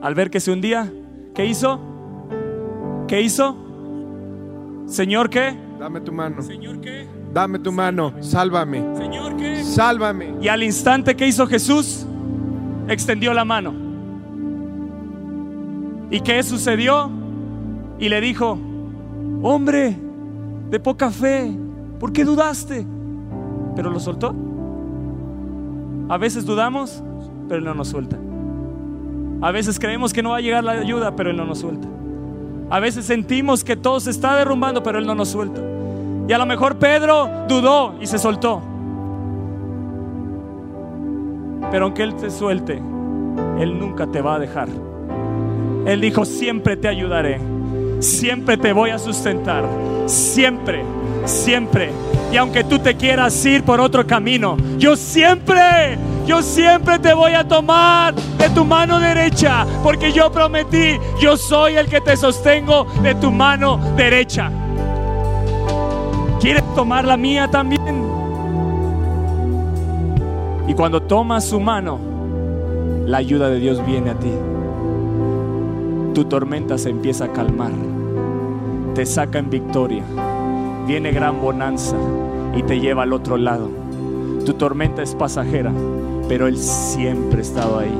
al ver que se hundía, ¿qué hizo? ¿Qué hizo? Señor, ¿qué? Dame tu mano. Señor, ¿qué? Dame tu mano. Sálvame. Señor, ¿qué? Sálvame. Y al instante que hizo Jesús, extendió la mano. ¿Y qué sucedió? Y le dijo, hombre de poca fe, ¿Por qué dudaste? Pero lo soltó. A veces dudamos, pero Él no nos suelta. A veces creemos que no va a llegar la ayuda, pero Él no nos suelta. A veces sentimos que todo se está derrumbando, pero Él no nos suelta. Y a lo mejor Pedro dudó y se soltó. Pero aunque Él te suelte, Él nunca te va a dejar. Él dijo, siempre te ayudaré, siempre te voy a sustentar, siempre siempre. Y aunque tú te quieras ir por otro camino, yo siempre, yo siempre te voy a tomar de tu mano derecha, porque yo prometí, yo soy el que te sostengo de tu mano derecha. ¿Quieres tomar la mía también? Y cuando tomas su mano, la ayuda de Dios viene a ti. tu tormenta se empieza a calmar, te saca en victoria, viene gran bonanza y te lleva al otro lado. Tu tormenta es pasajera, pero Él siempre ha estado ahí.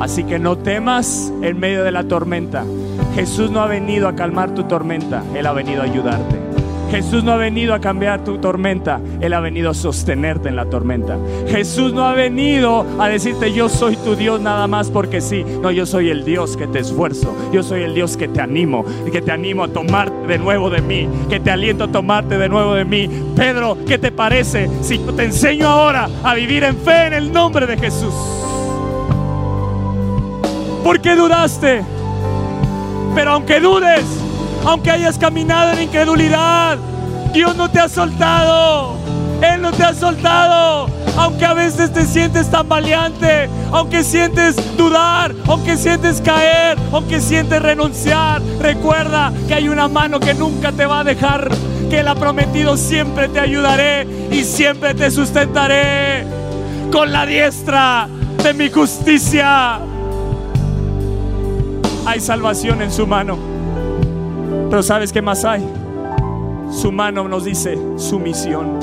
Así que no temas en medio de la tormenta. Jesús no ha venido a calmar tu tormenta, Él ha venido a ayudarte. Jesús no ha venido a cambiar tu tormenta, Él ha venido a sostenerte en la tormenta. Jesús no ha venido a decirte yo soy tu Dios nada más porque sí. No, yo soy el Dios que te esfuerzo, yo soy el Dios que te animo, que te animo a tomarte de nuevo de mí, que te aliento a tomarte de nuevo de mí. Pedro, ¿qué te parece si te enseño ahora a vivir en fe en el nombre de Jesús? ¿Por qué dudaste? Pero aunque dudes, aunque hayas caminado en incredulidad, Dios no te ha soltado. Él no te ha soltado. Aunque a veces te sientes tan valiente, aunque sientes dudar, aunque sientes caer, aunque sientes renunciar, recuerda que hay una mano que nunca te va a dejar, que Él ha prometido siempre te ayudaré y siempre te sustentaré con la diestra de mi justicia. Hay salvación en su mano. Pero ¿sabes qué más hay? Su mano nos dice su misión.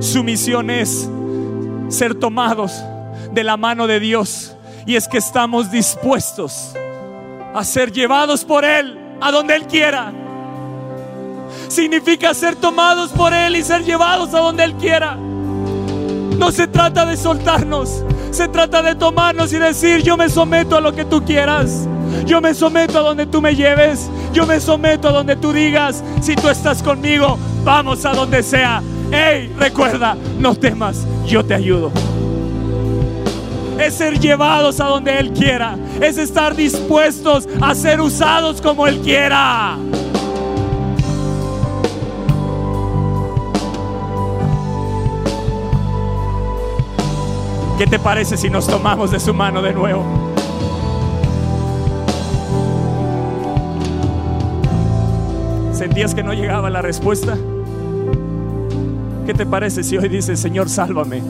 Su misión es ser tomados de la mano de Dios. Y es que estamos dispuestos a ser llevados por Él a donde Él quiera. Significa ser tomados por Él y ser llevados a donde Él quiera. No se trata de soltarnos, se trata de tomarnos y decir, yo me someto a lo que tú quieras. Yo me someto a donde tú me lleves. Yo me someto a donde tú digas, si tú estás conmigo, vamos a donde sea. Hey, recuerda, no temas, yo te ayudo. Es ser llevados a donde Él quiera. Es estar dispuestos a ser usados como Él quiera. ¿Qué te parece si nos tomamos de su mano de nuevo? ¿Sentías que no llegaba la respuesta? ¿Qué te parece si hoy dices, Señor, sálvame?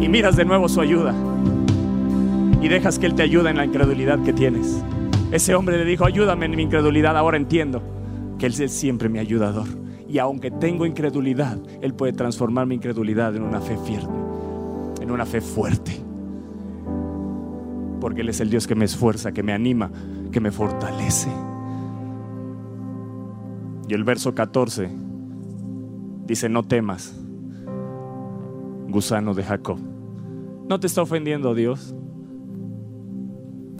Y miras de nuevo su ayuda. Y dejas que Él te ayude en la incredulidad que tienes. Ese hombre le dijo, ayúdame en mi incredulidad. Ahora entiendo que Él es siempre mi ayudador. Y aunque tengo incredulidad, Él puede transformar mi incredulidad en una fe firme, en una fe fuerte. Porque Él es el Dios que me esfuerza, que me anima, que me fortalece. Y el verso 14 dice, no temas, gusano de Jacob. No te está ofendiendo Dios.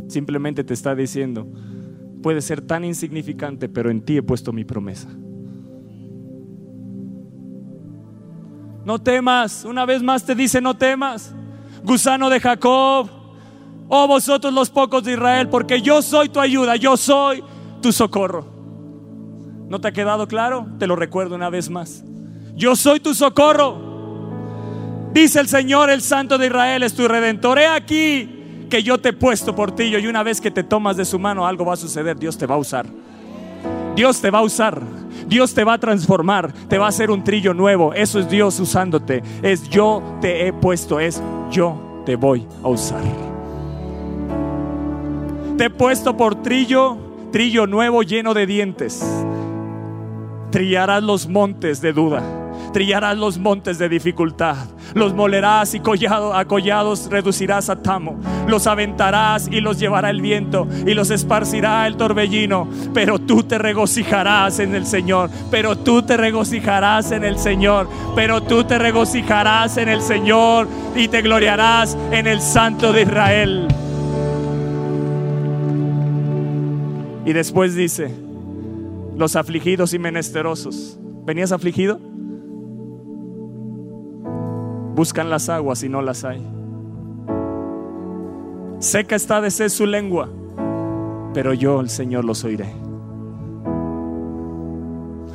Simplemente te está diciendo, puede ser tan insignificante, pero en ti he puesto mi promesa. No temas, una vez más te dice, no temas, gusano de Jacob, oh vosotros los pocos de Israel, porque yo soy tu ayuda, yo soy tu socorro. ¿No te ha quedado claro? Te lo recuerdo una vez más. Yo soy tu socorro. Dice el Señor, el Santo de Israel, es tu redentor. He aquí que yo te he puesto por ti y una vez que te tomas de su mano algo va a suceder. Dios te va a usar. Dios te va a usar. Dios te va a transformar. Te va a hacer un trillo nuevo. Eso es Dios usándote. Es yo te he puesto. Es yo te voy a usar. Te he puesto por trillo, trillo nuevo lleno de dientes Trillarás los montes de duda, trillarás los montes de dificultad, los molerás y a collados reducirás a tamo, los aventarás y los llevará el viento y los esparcirá el torbellino, pero tú te regocijarás en el Señor, pero tú te regocijarás en el Señor, pero tú te regocijarás en el Señor y te gloriarás en el Santo de Israel. Y después dice, los afligidos y menesterosos. ¿Venías afligido? Buscan las aguas y no las hay. Seca está de sed su lengua, pero yo, el Señor, los oiré.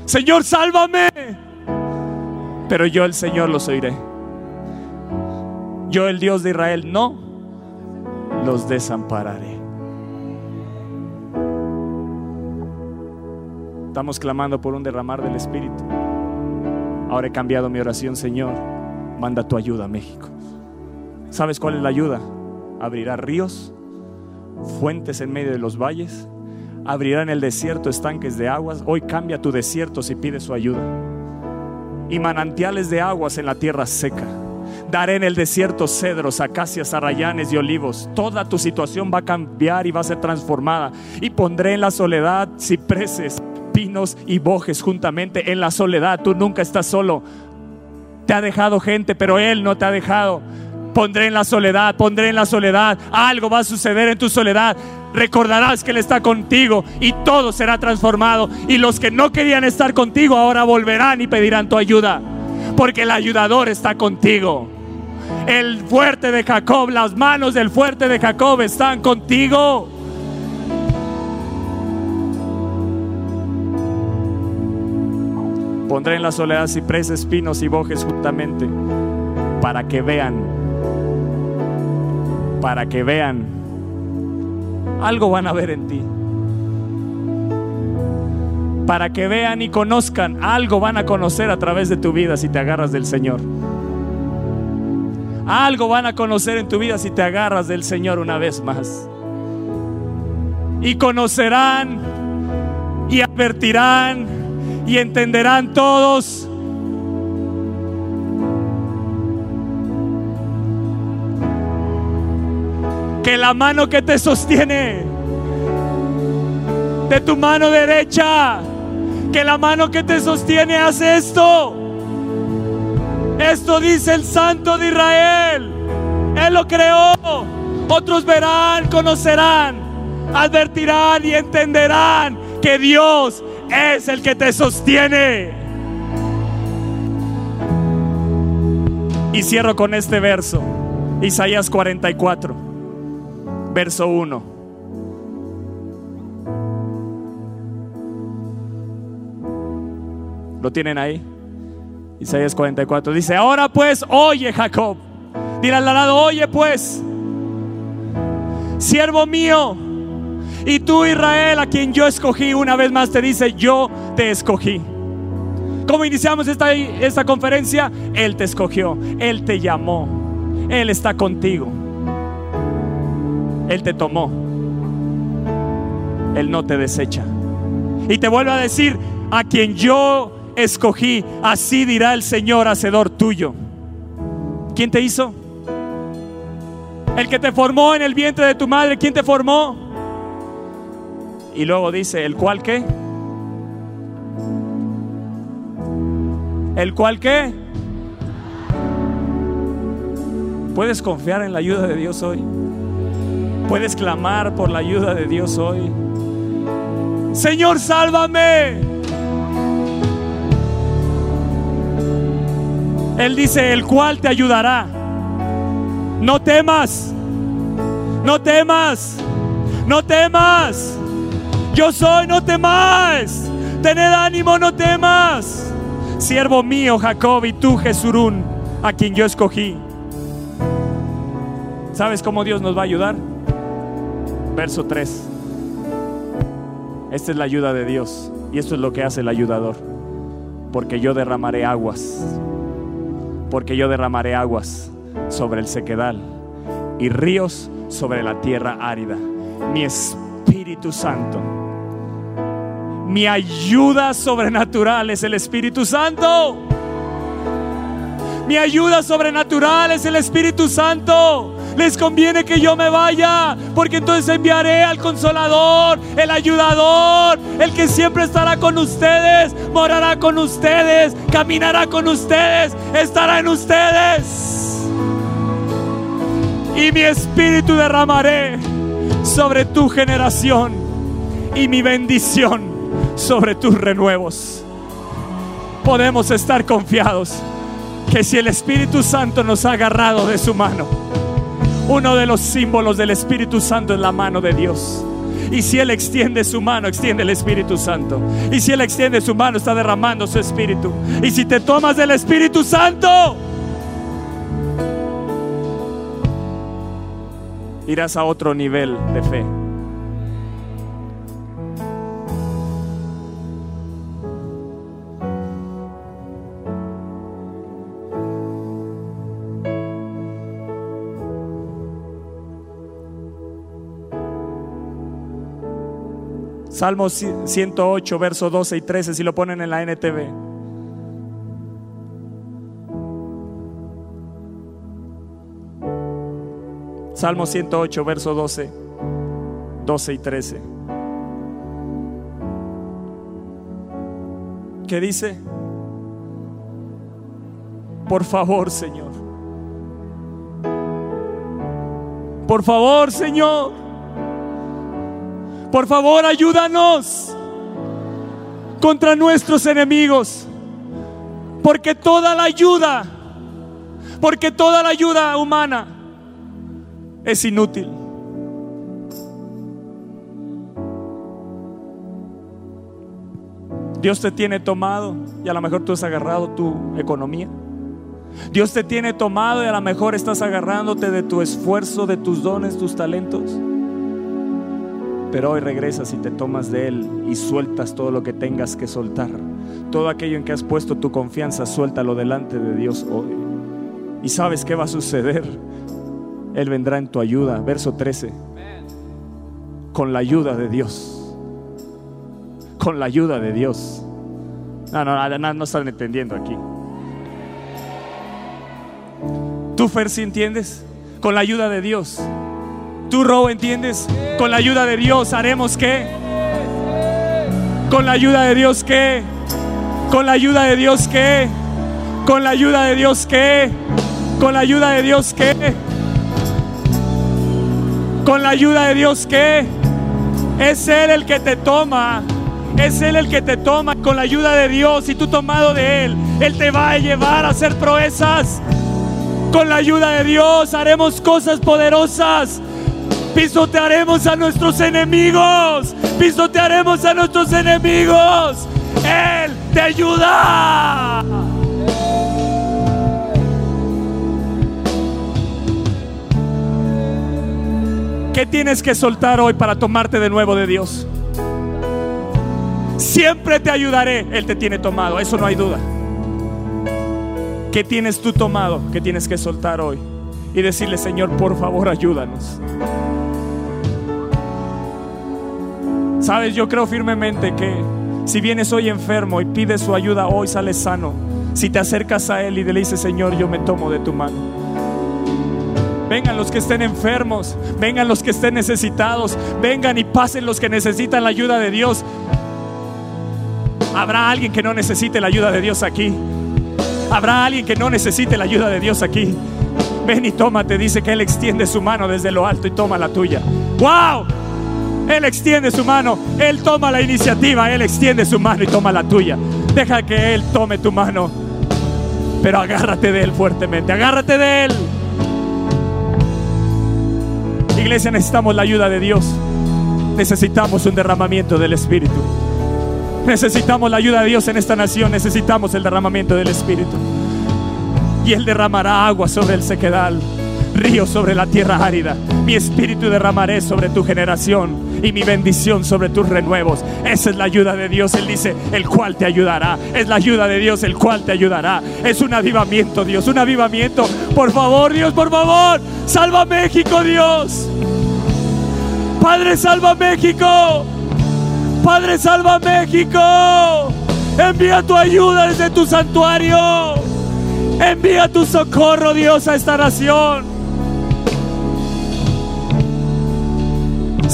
Señor, sálvame. Pero yo, el Señor, los oiré. Yo, el Dios de Israel, no los desampararé. Estamos clamando por un derramar del Espíritu. Ahora he cambiado mi oración, Señor. Manda tu ayuda a México. ¿Sabes cuál es la ayuda? Abrirá ríos fuentes en medio de los valles, abrirá en el desierto estanques de aguas. Hoy cambia tu desierto si pides su ayuda. Y manantiales de aguas en la tierra seca. Daré en el desierto cedros, acacias, arrayanes y olivos. Toda tu situación va a cambiar y va a ser transformada. Y pondré en la soledad cipreses, pinos y bojes juntamente en la soledad. Tú nunca estás solo. Te ha dejado gente, pero Él no te ha dejado. Pondré en la soledad, pondré en la soledad. Algo va a suceder en tu soledad. Recordarás que Él está contigo y todo será transformado. Y los que no querían estar contigo ahora volverán y pedirán tu ayuda. Porque el ayudador está contigo. El fuerte de Jacob, las manos del fuerte de Jacob están contigo. Pondré en la soledad cipreses, pinos y bojes juntamente para que vean, para que vean, algo van a ver en ti. Para que vean y conozcan, algo van a conocer a través de tu vida si te agarras del Señor. Algo van a conocer en tu vida si te agarras del Señor una vez más. Y conocerán y advertirán y entenderán todos que la mano que te sostiene de tu mano derecha, que la mano que te sostiene hace esto. Esto dice el Santo de Israel. Él lo creó. Otros verán, conocerán, advertirán y entenderán que Dios es el que te sostiene. Y cierro con este verso, Isaías 44, verso 1. ¿Lo tienen ahí? Isaías 44 dice, ahora pues, oye Jacob, dile al lado, oye pues, siervo mío, y tú Israel, a quien yo escogí, una vez más te dice, yo te escogí. ¿Cómo iniciamos esta, esta conferencia? Él te escogió, Él te llamó, Él está contigo, Él te tomó, Él no te desecha. Y te vuelve a decir, a quien yo escogí, así dirá el Señor, hacedor tuyo. ¿Quién te hizo? El que te formó en el vientre de tu madre, ¿quién te formó? Y luego dice, ¿el cual qué? ¿El cual qué? Puedes confiar en la ayuda de Dios hoy. Puedes clamar por la ayuda de Dios hoy. Señor, sálvame. Él dice, el cual te ayudará. No temas. No temas. No temas. Yo soy, no temas. Tened ánimo, no temas. Siervo mío, Jacob, y tú, Jesurún, a quien yo escogí. ¿Sabes cómo Dios nos va a ayudar? Verso 3. Esta es la ayuda de Dios. Y esto es lo que hace el ayudador. Porque yo derramaré aguas. Porque yo derramaré aguas sobre el sequedal y ríos sobre la tierra árida. Mi Espíritu Santo. Mi ayuda sobrenatural es el Espíritu Santo. Mi ayuda sobrenatural es el Espíritu Santo. Les conviene que yo me vaya, porque entonces enviaré al consolador, el ayudador, el que siempre estará con ustedes, morará con ustedes, caminará con ustedes, estará en ustedes. Y mi espíritu derramaré sobre tu generación y mi bendición sobre tus renuevos. Podemos estar confiados que si el Espíritu Santo nos ha agarrado de su mano, uno de los símbolos del Espíritu Santo es la mano de Dios. Y si Él extiende su mano, extiende el Espíritu Santo. Y si Él extiende su mano, está derramando su Espíritu. Y si te tomas del Espíritu Santo, irás a otro nivel de fe. Salmo 108, verso 12 y 13, si lo ponen en la NTV. Salmo 108, verso 12, 12 y 13. ¿Qué dice? Por favor, Señor. Por favor, Señor. Por favor, ayúdanos contra nuestros enemigos. Porque toda la ayuda, porque toda la ayuda humana es inútil. Dios te tiene tomado y a lo mejor tú has agarrado tu economía. Dios te tiene tomado y a lo mejor estás agarrándote de tu esfuerzo, de tus dones, tus talentos. Pero hoy regresas y te tomas de Él y sueltas todo lo que tengas que soltar. Todo aquello en que has puesto tu confianza, suéltalo delante de Dios hoy. ¿Y sabes qué va a suceder? Él vendrá en tu ayuda. Verso 13. Con la ayuda de Dios. Con la ayuda de Dios. No, no, no, no están entendiendo aquí. ¿Tú, Fer, si entiendes? Con la ayuda de Dios. ¿Tú, Ro, entiendes? Con la ayuda de Dios haremos qué? Con la ayuda de Dios qué? Con la ayuda de Dios qué? Con la ayuda de Dios qué? Con la ayuda de Dios qué? Con la ayuda de Dios qué? Es Él el que te toma. Es Él el que te toma con la ayuda de Dios y tú tomado de Él. Él te va a llevar a hacer proezas. Con la ayuda de Dios haremos cosas poderosas. Pisotearemos a nuestros enemigos. Pisotearemos a nuestros enemigos. Él te ayuda. ¿Qué tienes que soltar hoy para tomarte de nuevo de Dios? Siempre te ayudaré. Él te tiene tomado, eso no hay duda. ¿Qué tienes tú tomado que tienes que soltar hoy? Y decirle, Señor, por favor, ayúdanos. Sabes, yo creo firmemente que si vienes hoy enfermo y pides su ayuda hoy, sales sano. Si te acercas a Él y le dices, Señor, yo me tomo de tu mano. Vengan los que estén enfermos, vengan los que estén necesitados, vengan y pasen los que necesitan la ayuda de Dios. Habrá alguien que no necesite la ayuda de Dios aquí. Habrá alguien que no necesite la ayuda de Dios aquí. Ven y tómate, dice que Él extiende su mano desde lo alto y toma la tuya. ¡Wow! Él extiende su mano, Él toma la iniciativa, Él extiende su mano y toma la tuya. Deja que Él tome tu mano, pero agárrate de Él fuertemente, agárrate de Él. Iglesia, necesitamos la ayuda de Dios. Necesitamos un derramamiento del Espíritu. Necesitamos la ayuda de Dios en esta nación. Necesitamos el derramamiento del Espíritu. Y Él derramará agua sobre el sequedal, río sobre la tierra árida. Mi espíritu derramaré sobre tu generación y mi bendición sobre tus renuevos. Esa es la ayuda de Dios. Él dice, el cual te ayudará. Es la ayuda de Dios, el cual te ayudará. Es un avivamiento, Dios, un avivamiento. Por favor, Dios, por favor, salva México, Dios. Padre, salva México. Padre, salva México. Envía tu ayuda desde tu santuario. Envía tu socorro, Dios, a esta nación.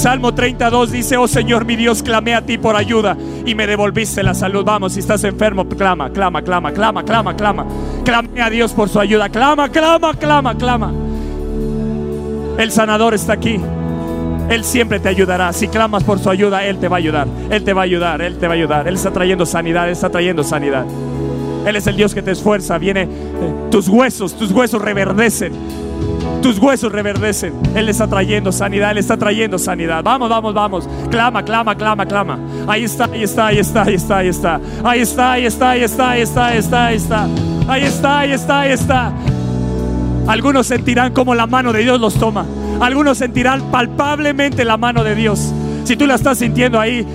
Salmo 32 dice, oh Señor mi Dios, clamé a ti por ayuda y me devolviste la salud. Vamos, si estás enfermo, clama, clama, clama, clama, clama, clama. Clamé a Dios por su ayuda. Clama, clama, clama, clama. El sanador está aquí. Él siempre te ayudará. Si clamas por su ayuda, Él te va a ayudar. Él te va a ayudar, Él te va a ayudar. Él está trayendo sanidad, Él está trayendo sanidad. Él es el Dios que te esfuerza. Viene, eh, tus huesos, tus huesos reverdecen. Tus huesos reverdecen. Él está trayendo sanidad, Él está trayendo sanidad. Vamos, vamos, vamos. Clama, clama, clama, clama. Ahí está, ahí está, ahí está, ahí está, ahí está. Ahí está, ahí está, ahí está, ahí está, ahí está, ahí está. Ahí está, ahí está, ahí está. Algunos sentirán como la mano de Dios los toma. Algunos sentirán palpablemente la mano de Dios. Si tú la estás sintiendo ahí,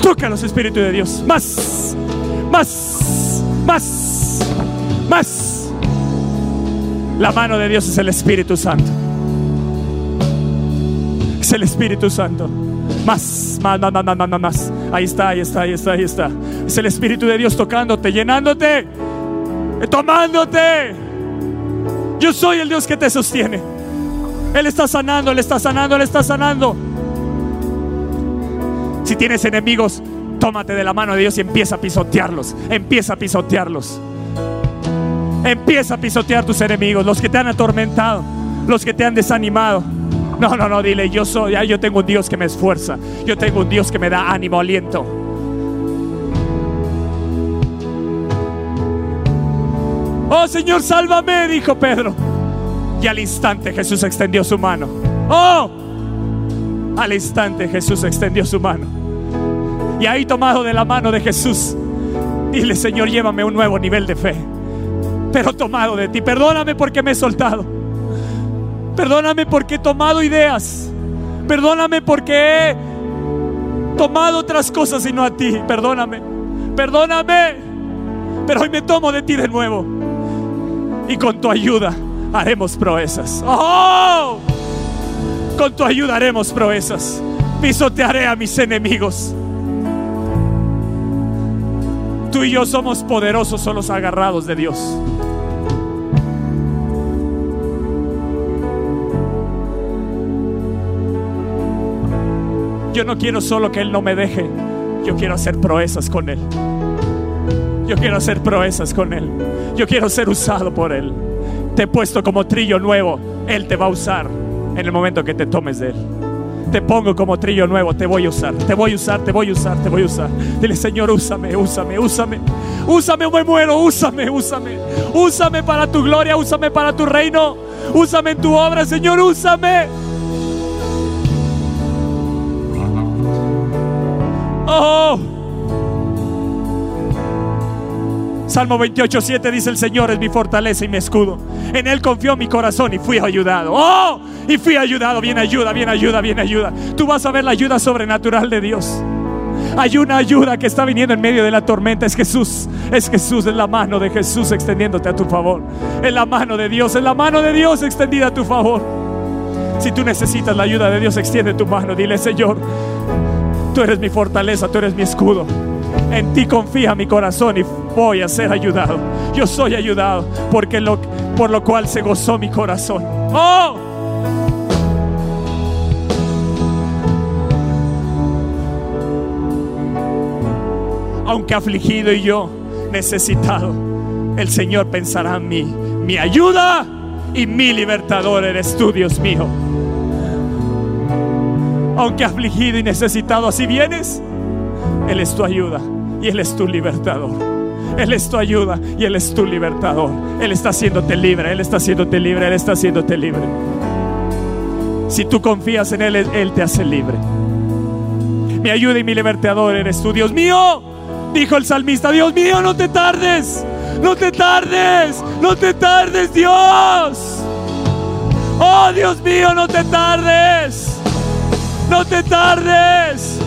toca los espíritus de Dios. Más, más, más, más. La mano de Dios es el Espíritu Santo. Es el Espíritu Santo. Más, más, más, más, más, más. Ahí está, ahí está, ahí está, ahí está. Es el Espíritu de Dios tocándote, llenándote, tomándote. Yo soy el Dios que te sostiene. Él está sanando, Él está sanando, Él está sanando. Si tienes enemigos, tómate de la mano de Dios y empieza a pisotearlos. Empieza a pisotearlos. Empieza a pisotear tus enemigos, los que te han atormentado, los que te han desanimado. No, no, no, dile, yo soy, yo tengo un Dios que me esfuerza. Yo tengo un Dios que me da ánimo, aliento. Oh Señor, sálvame, dijo Pedro. Y al instante Jesús extendió su mano. Oh, al instante Jesús extendió su mano. Y ahí tomado de la mano de Jesús, dile, Señor, llévame a un nuevo nivel de fe. Pero tomado de ti, perdóname porque me he soltado. Perdóname porque he tomado ideas. Perdóname porque he tomado otras cosas y no a ti. Perdóname. Perdóname. Pero hoy me tomo de ti de nuevo. Y con tu ayuda haremos proezas. ¡Oh! Con tu ayuda haremos proezas. Pisotearé a mis enemigos. Tú y yo somos poderosos, solos agarrados de Dios. Yo no quiero solo que Él no me deje, yo quiero hacer proezas con Él. Yo quiero hacer proezas con Él. Yo quiero ser usado por Él. Te he puesto como trillo nuevo. Él te va a usar en el momento que te tomes de Él. Te pongo como trillo nuevo, te voy a usar, te voy a usar, te voy a usar, te voy a usar. Dile, Señor, úsame, úsame, úsame. Úsame o me muero, úsame, úsame. Úsame para tu gloria, úsame para tu reino. Úsame en tu obra, Señor, úsame. Oh. Salmo 28, 7 dice el Señor es mi fortaleza y mi escudo. En Él confió mi corazón y fui ayudado. Oh, y fui ayudado. Bien ayuda, bien ayuda, bien ayuda. Tú vas a ver la ayuda sobrenatural de Dios. Hay una ayuda que está viniendo en medio de la tormenta. Es Jesús. Es Jesús. Es la mano de Jesús extendiéndote a tu favor. Es la mano de Dios. Es la mano de Dios extendida a tu favor. Si tú necesitas la ayuda de Dios, extiende tu mano. Dile, Señor, tú eres mi fortaleza, tú eres mi escudo. En ti confía mi corazón y voy a ser ayudado. Yo soy ayudado porque lo, por lo cual se gozó mi corazón. ¡Oh! Aunque afligido y yo necesitado, el Señor pensará en mí. Mi ayuda y mi libertador eres tú, Dios mío. Aunque afligido y necesitado, así vienes, Él es tu ayuda y Él es tu libertador. Él es tu ayuda y Él es tu libertador. Él está haciéndote libre, Él está haciéndote libre, Él está haciéndote libre. Si tú confías en Él, Él te hace libre. Mi ayuda y mi libertador eres tú, Dios mío. Dijo el salmista, Dios mío, no te tardes, no te tardes, no te tardes, Dios. Oh, Dios mío, no te tardes, no te tardes.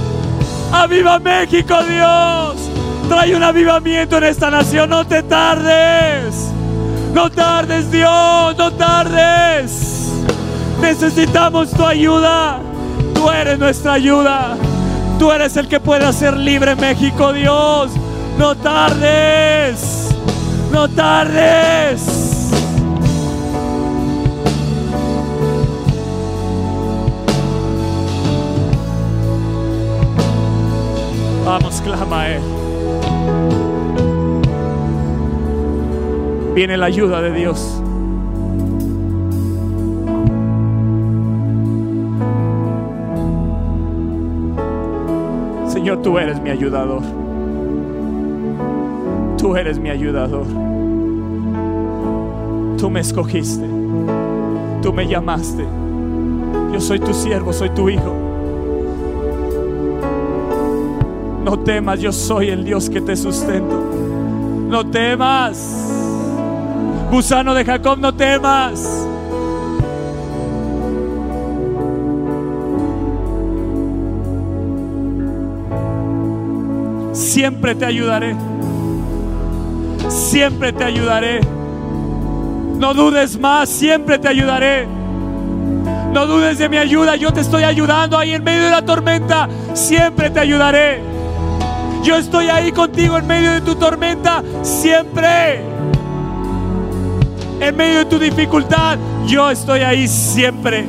Aviva México, Dios. Trae un avivamiento en esta nación. No te tardes. No tardes, Dios. No tardes. Necesitamos tu ayuda. Tú eres nuestra ayuda. Tú eres el que puede hacer libre México, Dios. No tardes. No tardes. Vamos, clama a Él. Viene la ayuda de Dios. Señor, tú eres mi ayudador. Tú eres mi ayudador. Tú me escogiste. Tú me llamaste. Yo soy tu siervo, soy tu hijo. No temas, yo soy el Dios que te sustento. No temas. Gusano de Jacob, no temas. Siempre te ayudaré. Siempre te ayudaré. No dudes más, siempre te ayudaré. No dudes de mi ayuda, yo te estoy ayudando ahí en medio de la tormenta. Siempre te ayudaré. Yo estoy ahí contigo en medio de tu tormenta, siempre. En medio de tu dificultad, yo estoy ahí siempre.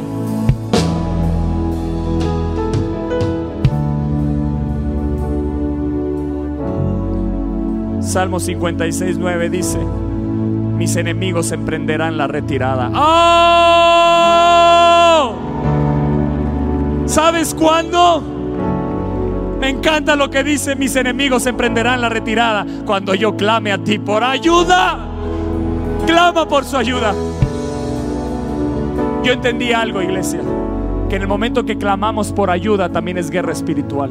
Salmo 56, 9 dice, mis enemigos emprenderán la retirada. ¡Oh! ¿Sabes cuándo? Me encanta lo que dice, mis enemigos emprenderán la retirada cuando yo clame a ti por ayuda. Clama por su ayuda. Yo entendí algo, iglesia, que en el momento que clamamos por ayuda también es guerra espiritual.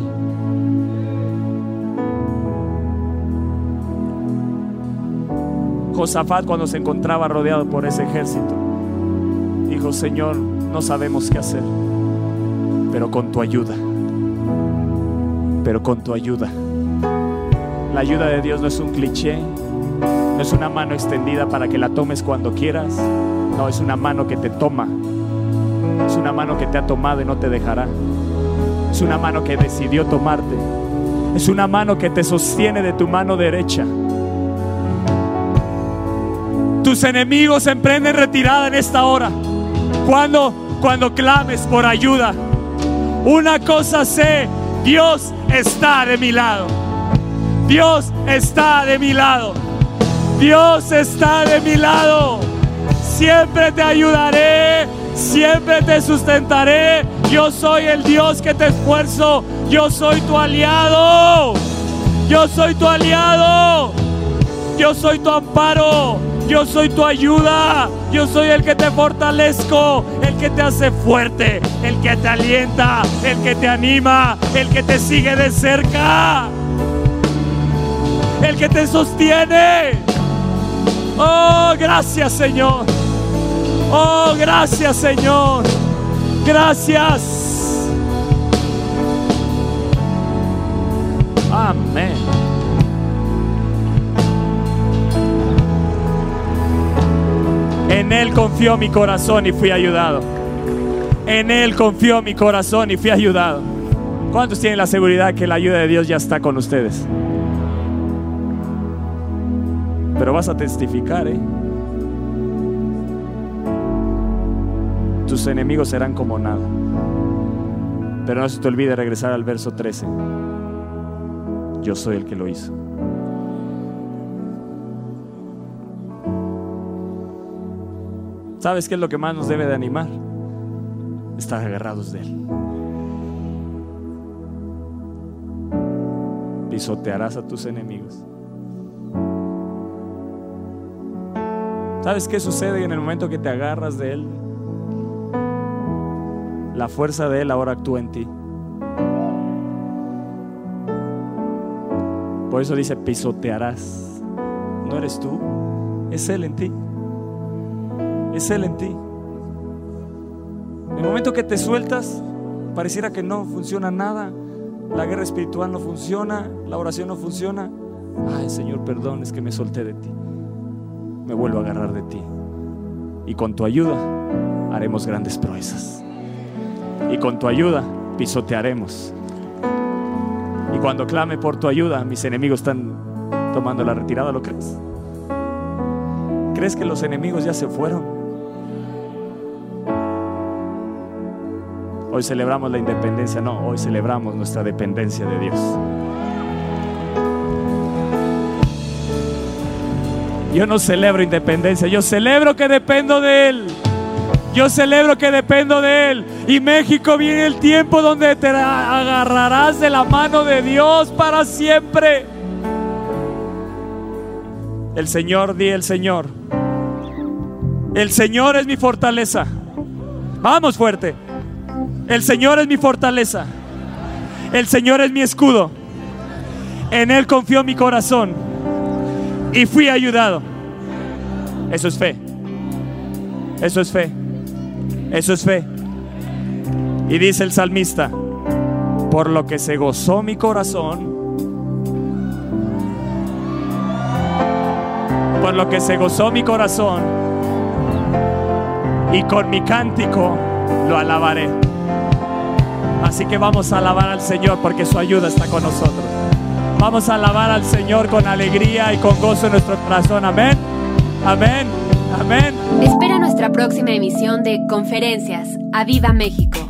Josafat cuando se encontraba rodeado por ese ejército, dijo, Señor, no sabemos qué hacer, pero con tu ayuda, pero con tu ayuda. La ayuda de Dios no es un cliché, es una mano extendida para que la tomes cuando quieras, no, es una mano que te toma, es una mano que te ha tomado y no te dejará, es una mano que decidió tomarte, es una mano que te sostiene de tu mano derecha tus enemigos emprenden retirada en esta hora. Cuando, cuando clames por ayuda. Una cosa sé, Dios está de mi lado. Dios está de mi lado. Dios está de mi lado. Siempre te ayudaré, siempre te sustentaré. Yo soy el Dios que te esfuerzo. Yo soy tu aliado. Yo soy tu aliado. Yo soy tu amparo. Yo soy tu ayuda. Yo soy el que te fortalezco, el que te hace fuerte, el que te alienta, el que te anima, el que te sigue de cerca, el que te sostiene. Oh, gracias Señor. Oh, gracias Señor. Gracias. Amén. En Él confió mi corazón y fui ayudado. En Él confió mi corazón y fui ayudado. ¿Cuántos tienen la seguridad que la ayuda de Dios ya está con ustedes? Pero vas a testificar, ¿eh? Tus enemigos serán como nada. Pero no se te olvide regresar al verso 13. Yo soy el que lo hizo. ¿Sabes qué es lo que más nos debe de animar? Estar agarrados de Él. Pisotearás a tus enemigos. ¿Sabes qué sucede en el momento que te agarras de Él? La fuerza de Él ahora actúa en ti. Por eso dice, pisotearás. No eres tú, es Él en ti. Es Él en ti. En el momento que te sueltas, pareciera que no funciona nada. La guerra espiritual no funciona, la oración no funciona. Ay, Señor, perdón, es que me solté de ti. Me vuelvo a agarrar de ti. Y con tu ayuda haremos grandes proezas. Y con tu ayuda pisotearemos. Y cuando clame por tu ayuda, mis enemigos están tomando la retirada, ¿lo crees? ¿Crees que los enemigos ya se fueron? Hoy celebramos la independencia, no, hoy celebramos nuestra dependencia de Dios. Yo no celebro independencia, yo celebro que dependo de Él. Yo celebro que dependo de Él. Y México viene el tiempo donde te agarrarás de la mano de Dios para siempre. El Señor, di el Señor. El Señor es mi fortaleza. Vamos fuerte. El Señor es mi fortaleza. El Señor es mi escudo. En Él confió mi corazón. Y fui ayudado. Eso es fe. Eso es fe. Eso es fe. Y dice el salmista, por lo que se gozó mi corazón, por lo que se gozó mi corazón, y con mi cántico lo alabaré. Así que vamos a alabar al Señor porque su ayuda está con nosotros. Vamos a alabar al Señor con alegría y con gozo en nuestro corazón. Amén. Amén. Amén. Espera nuestra próxima emisión de Conferencias. ¡A Viva México!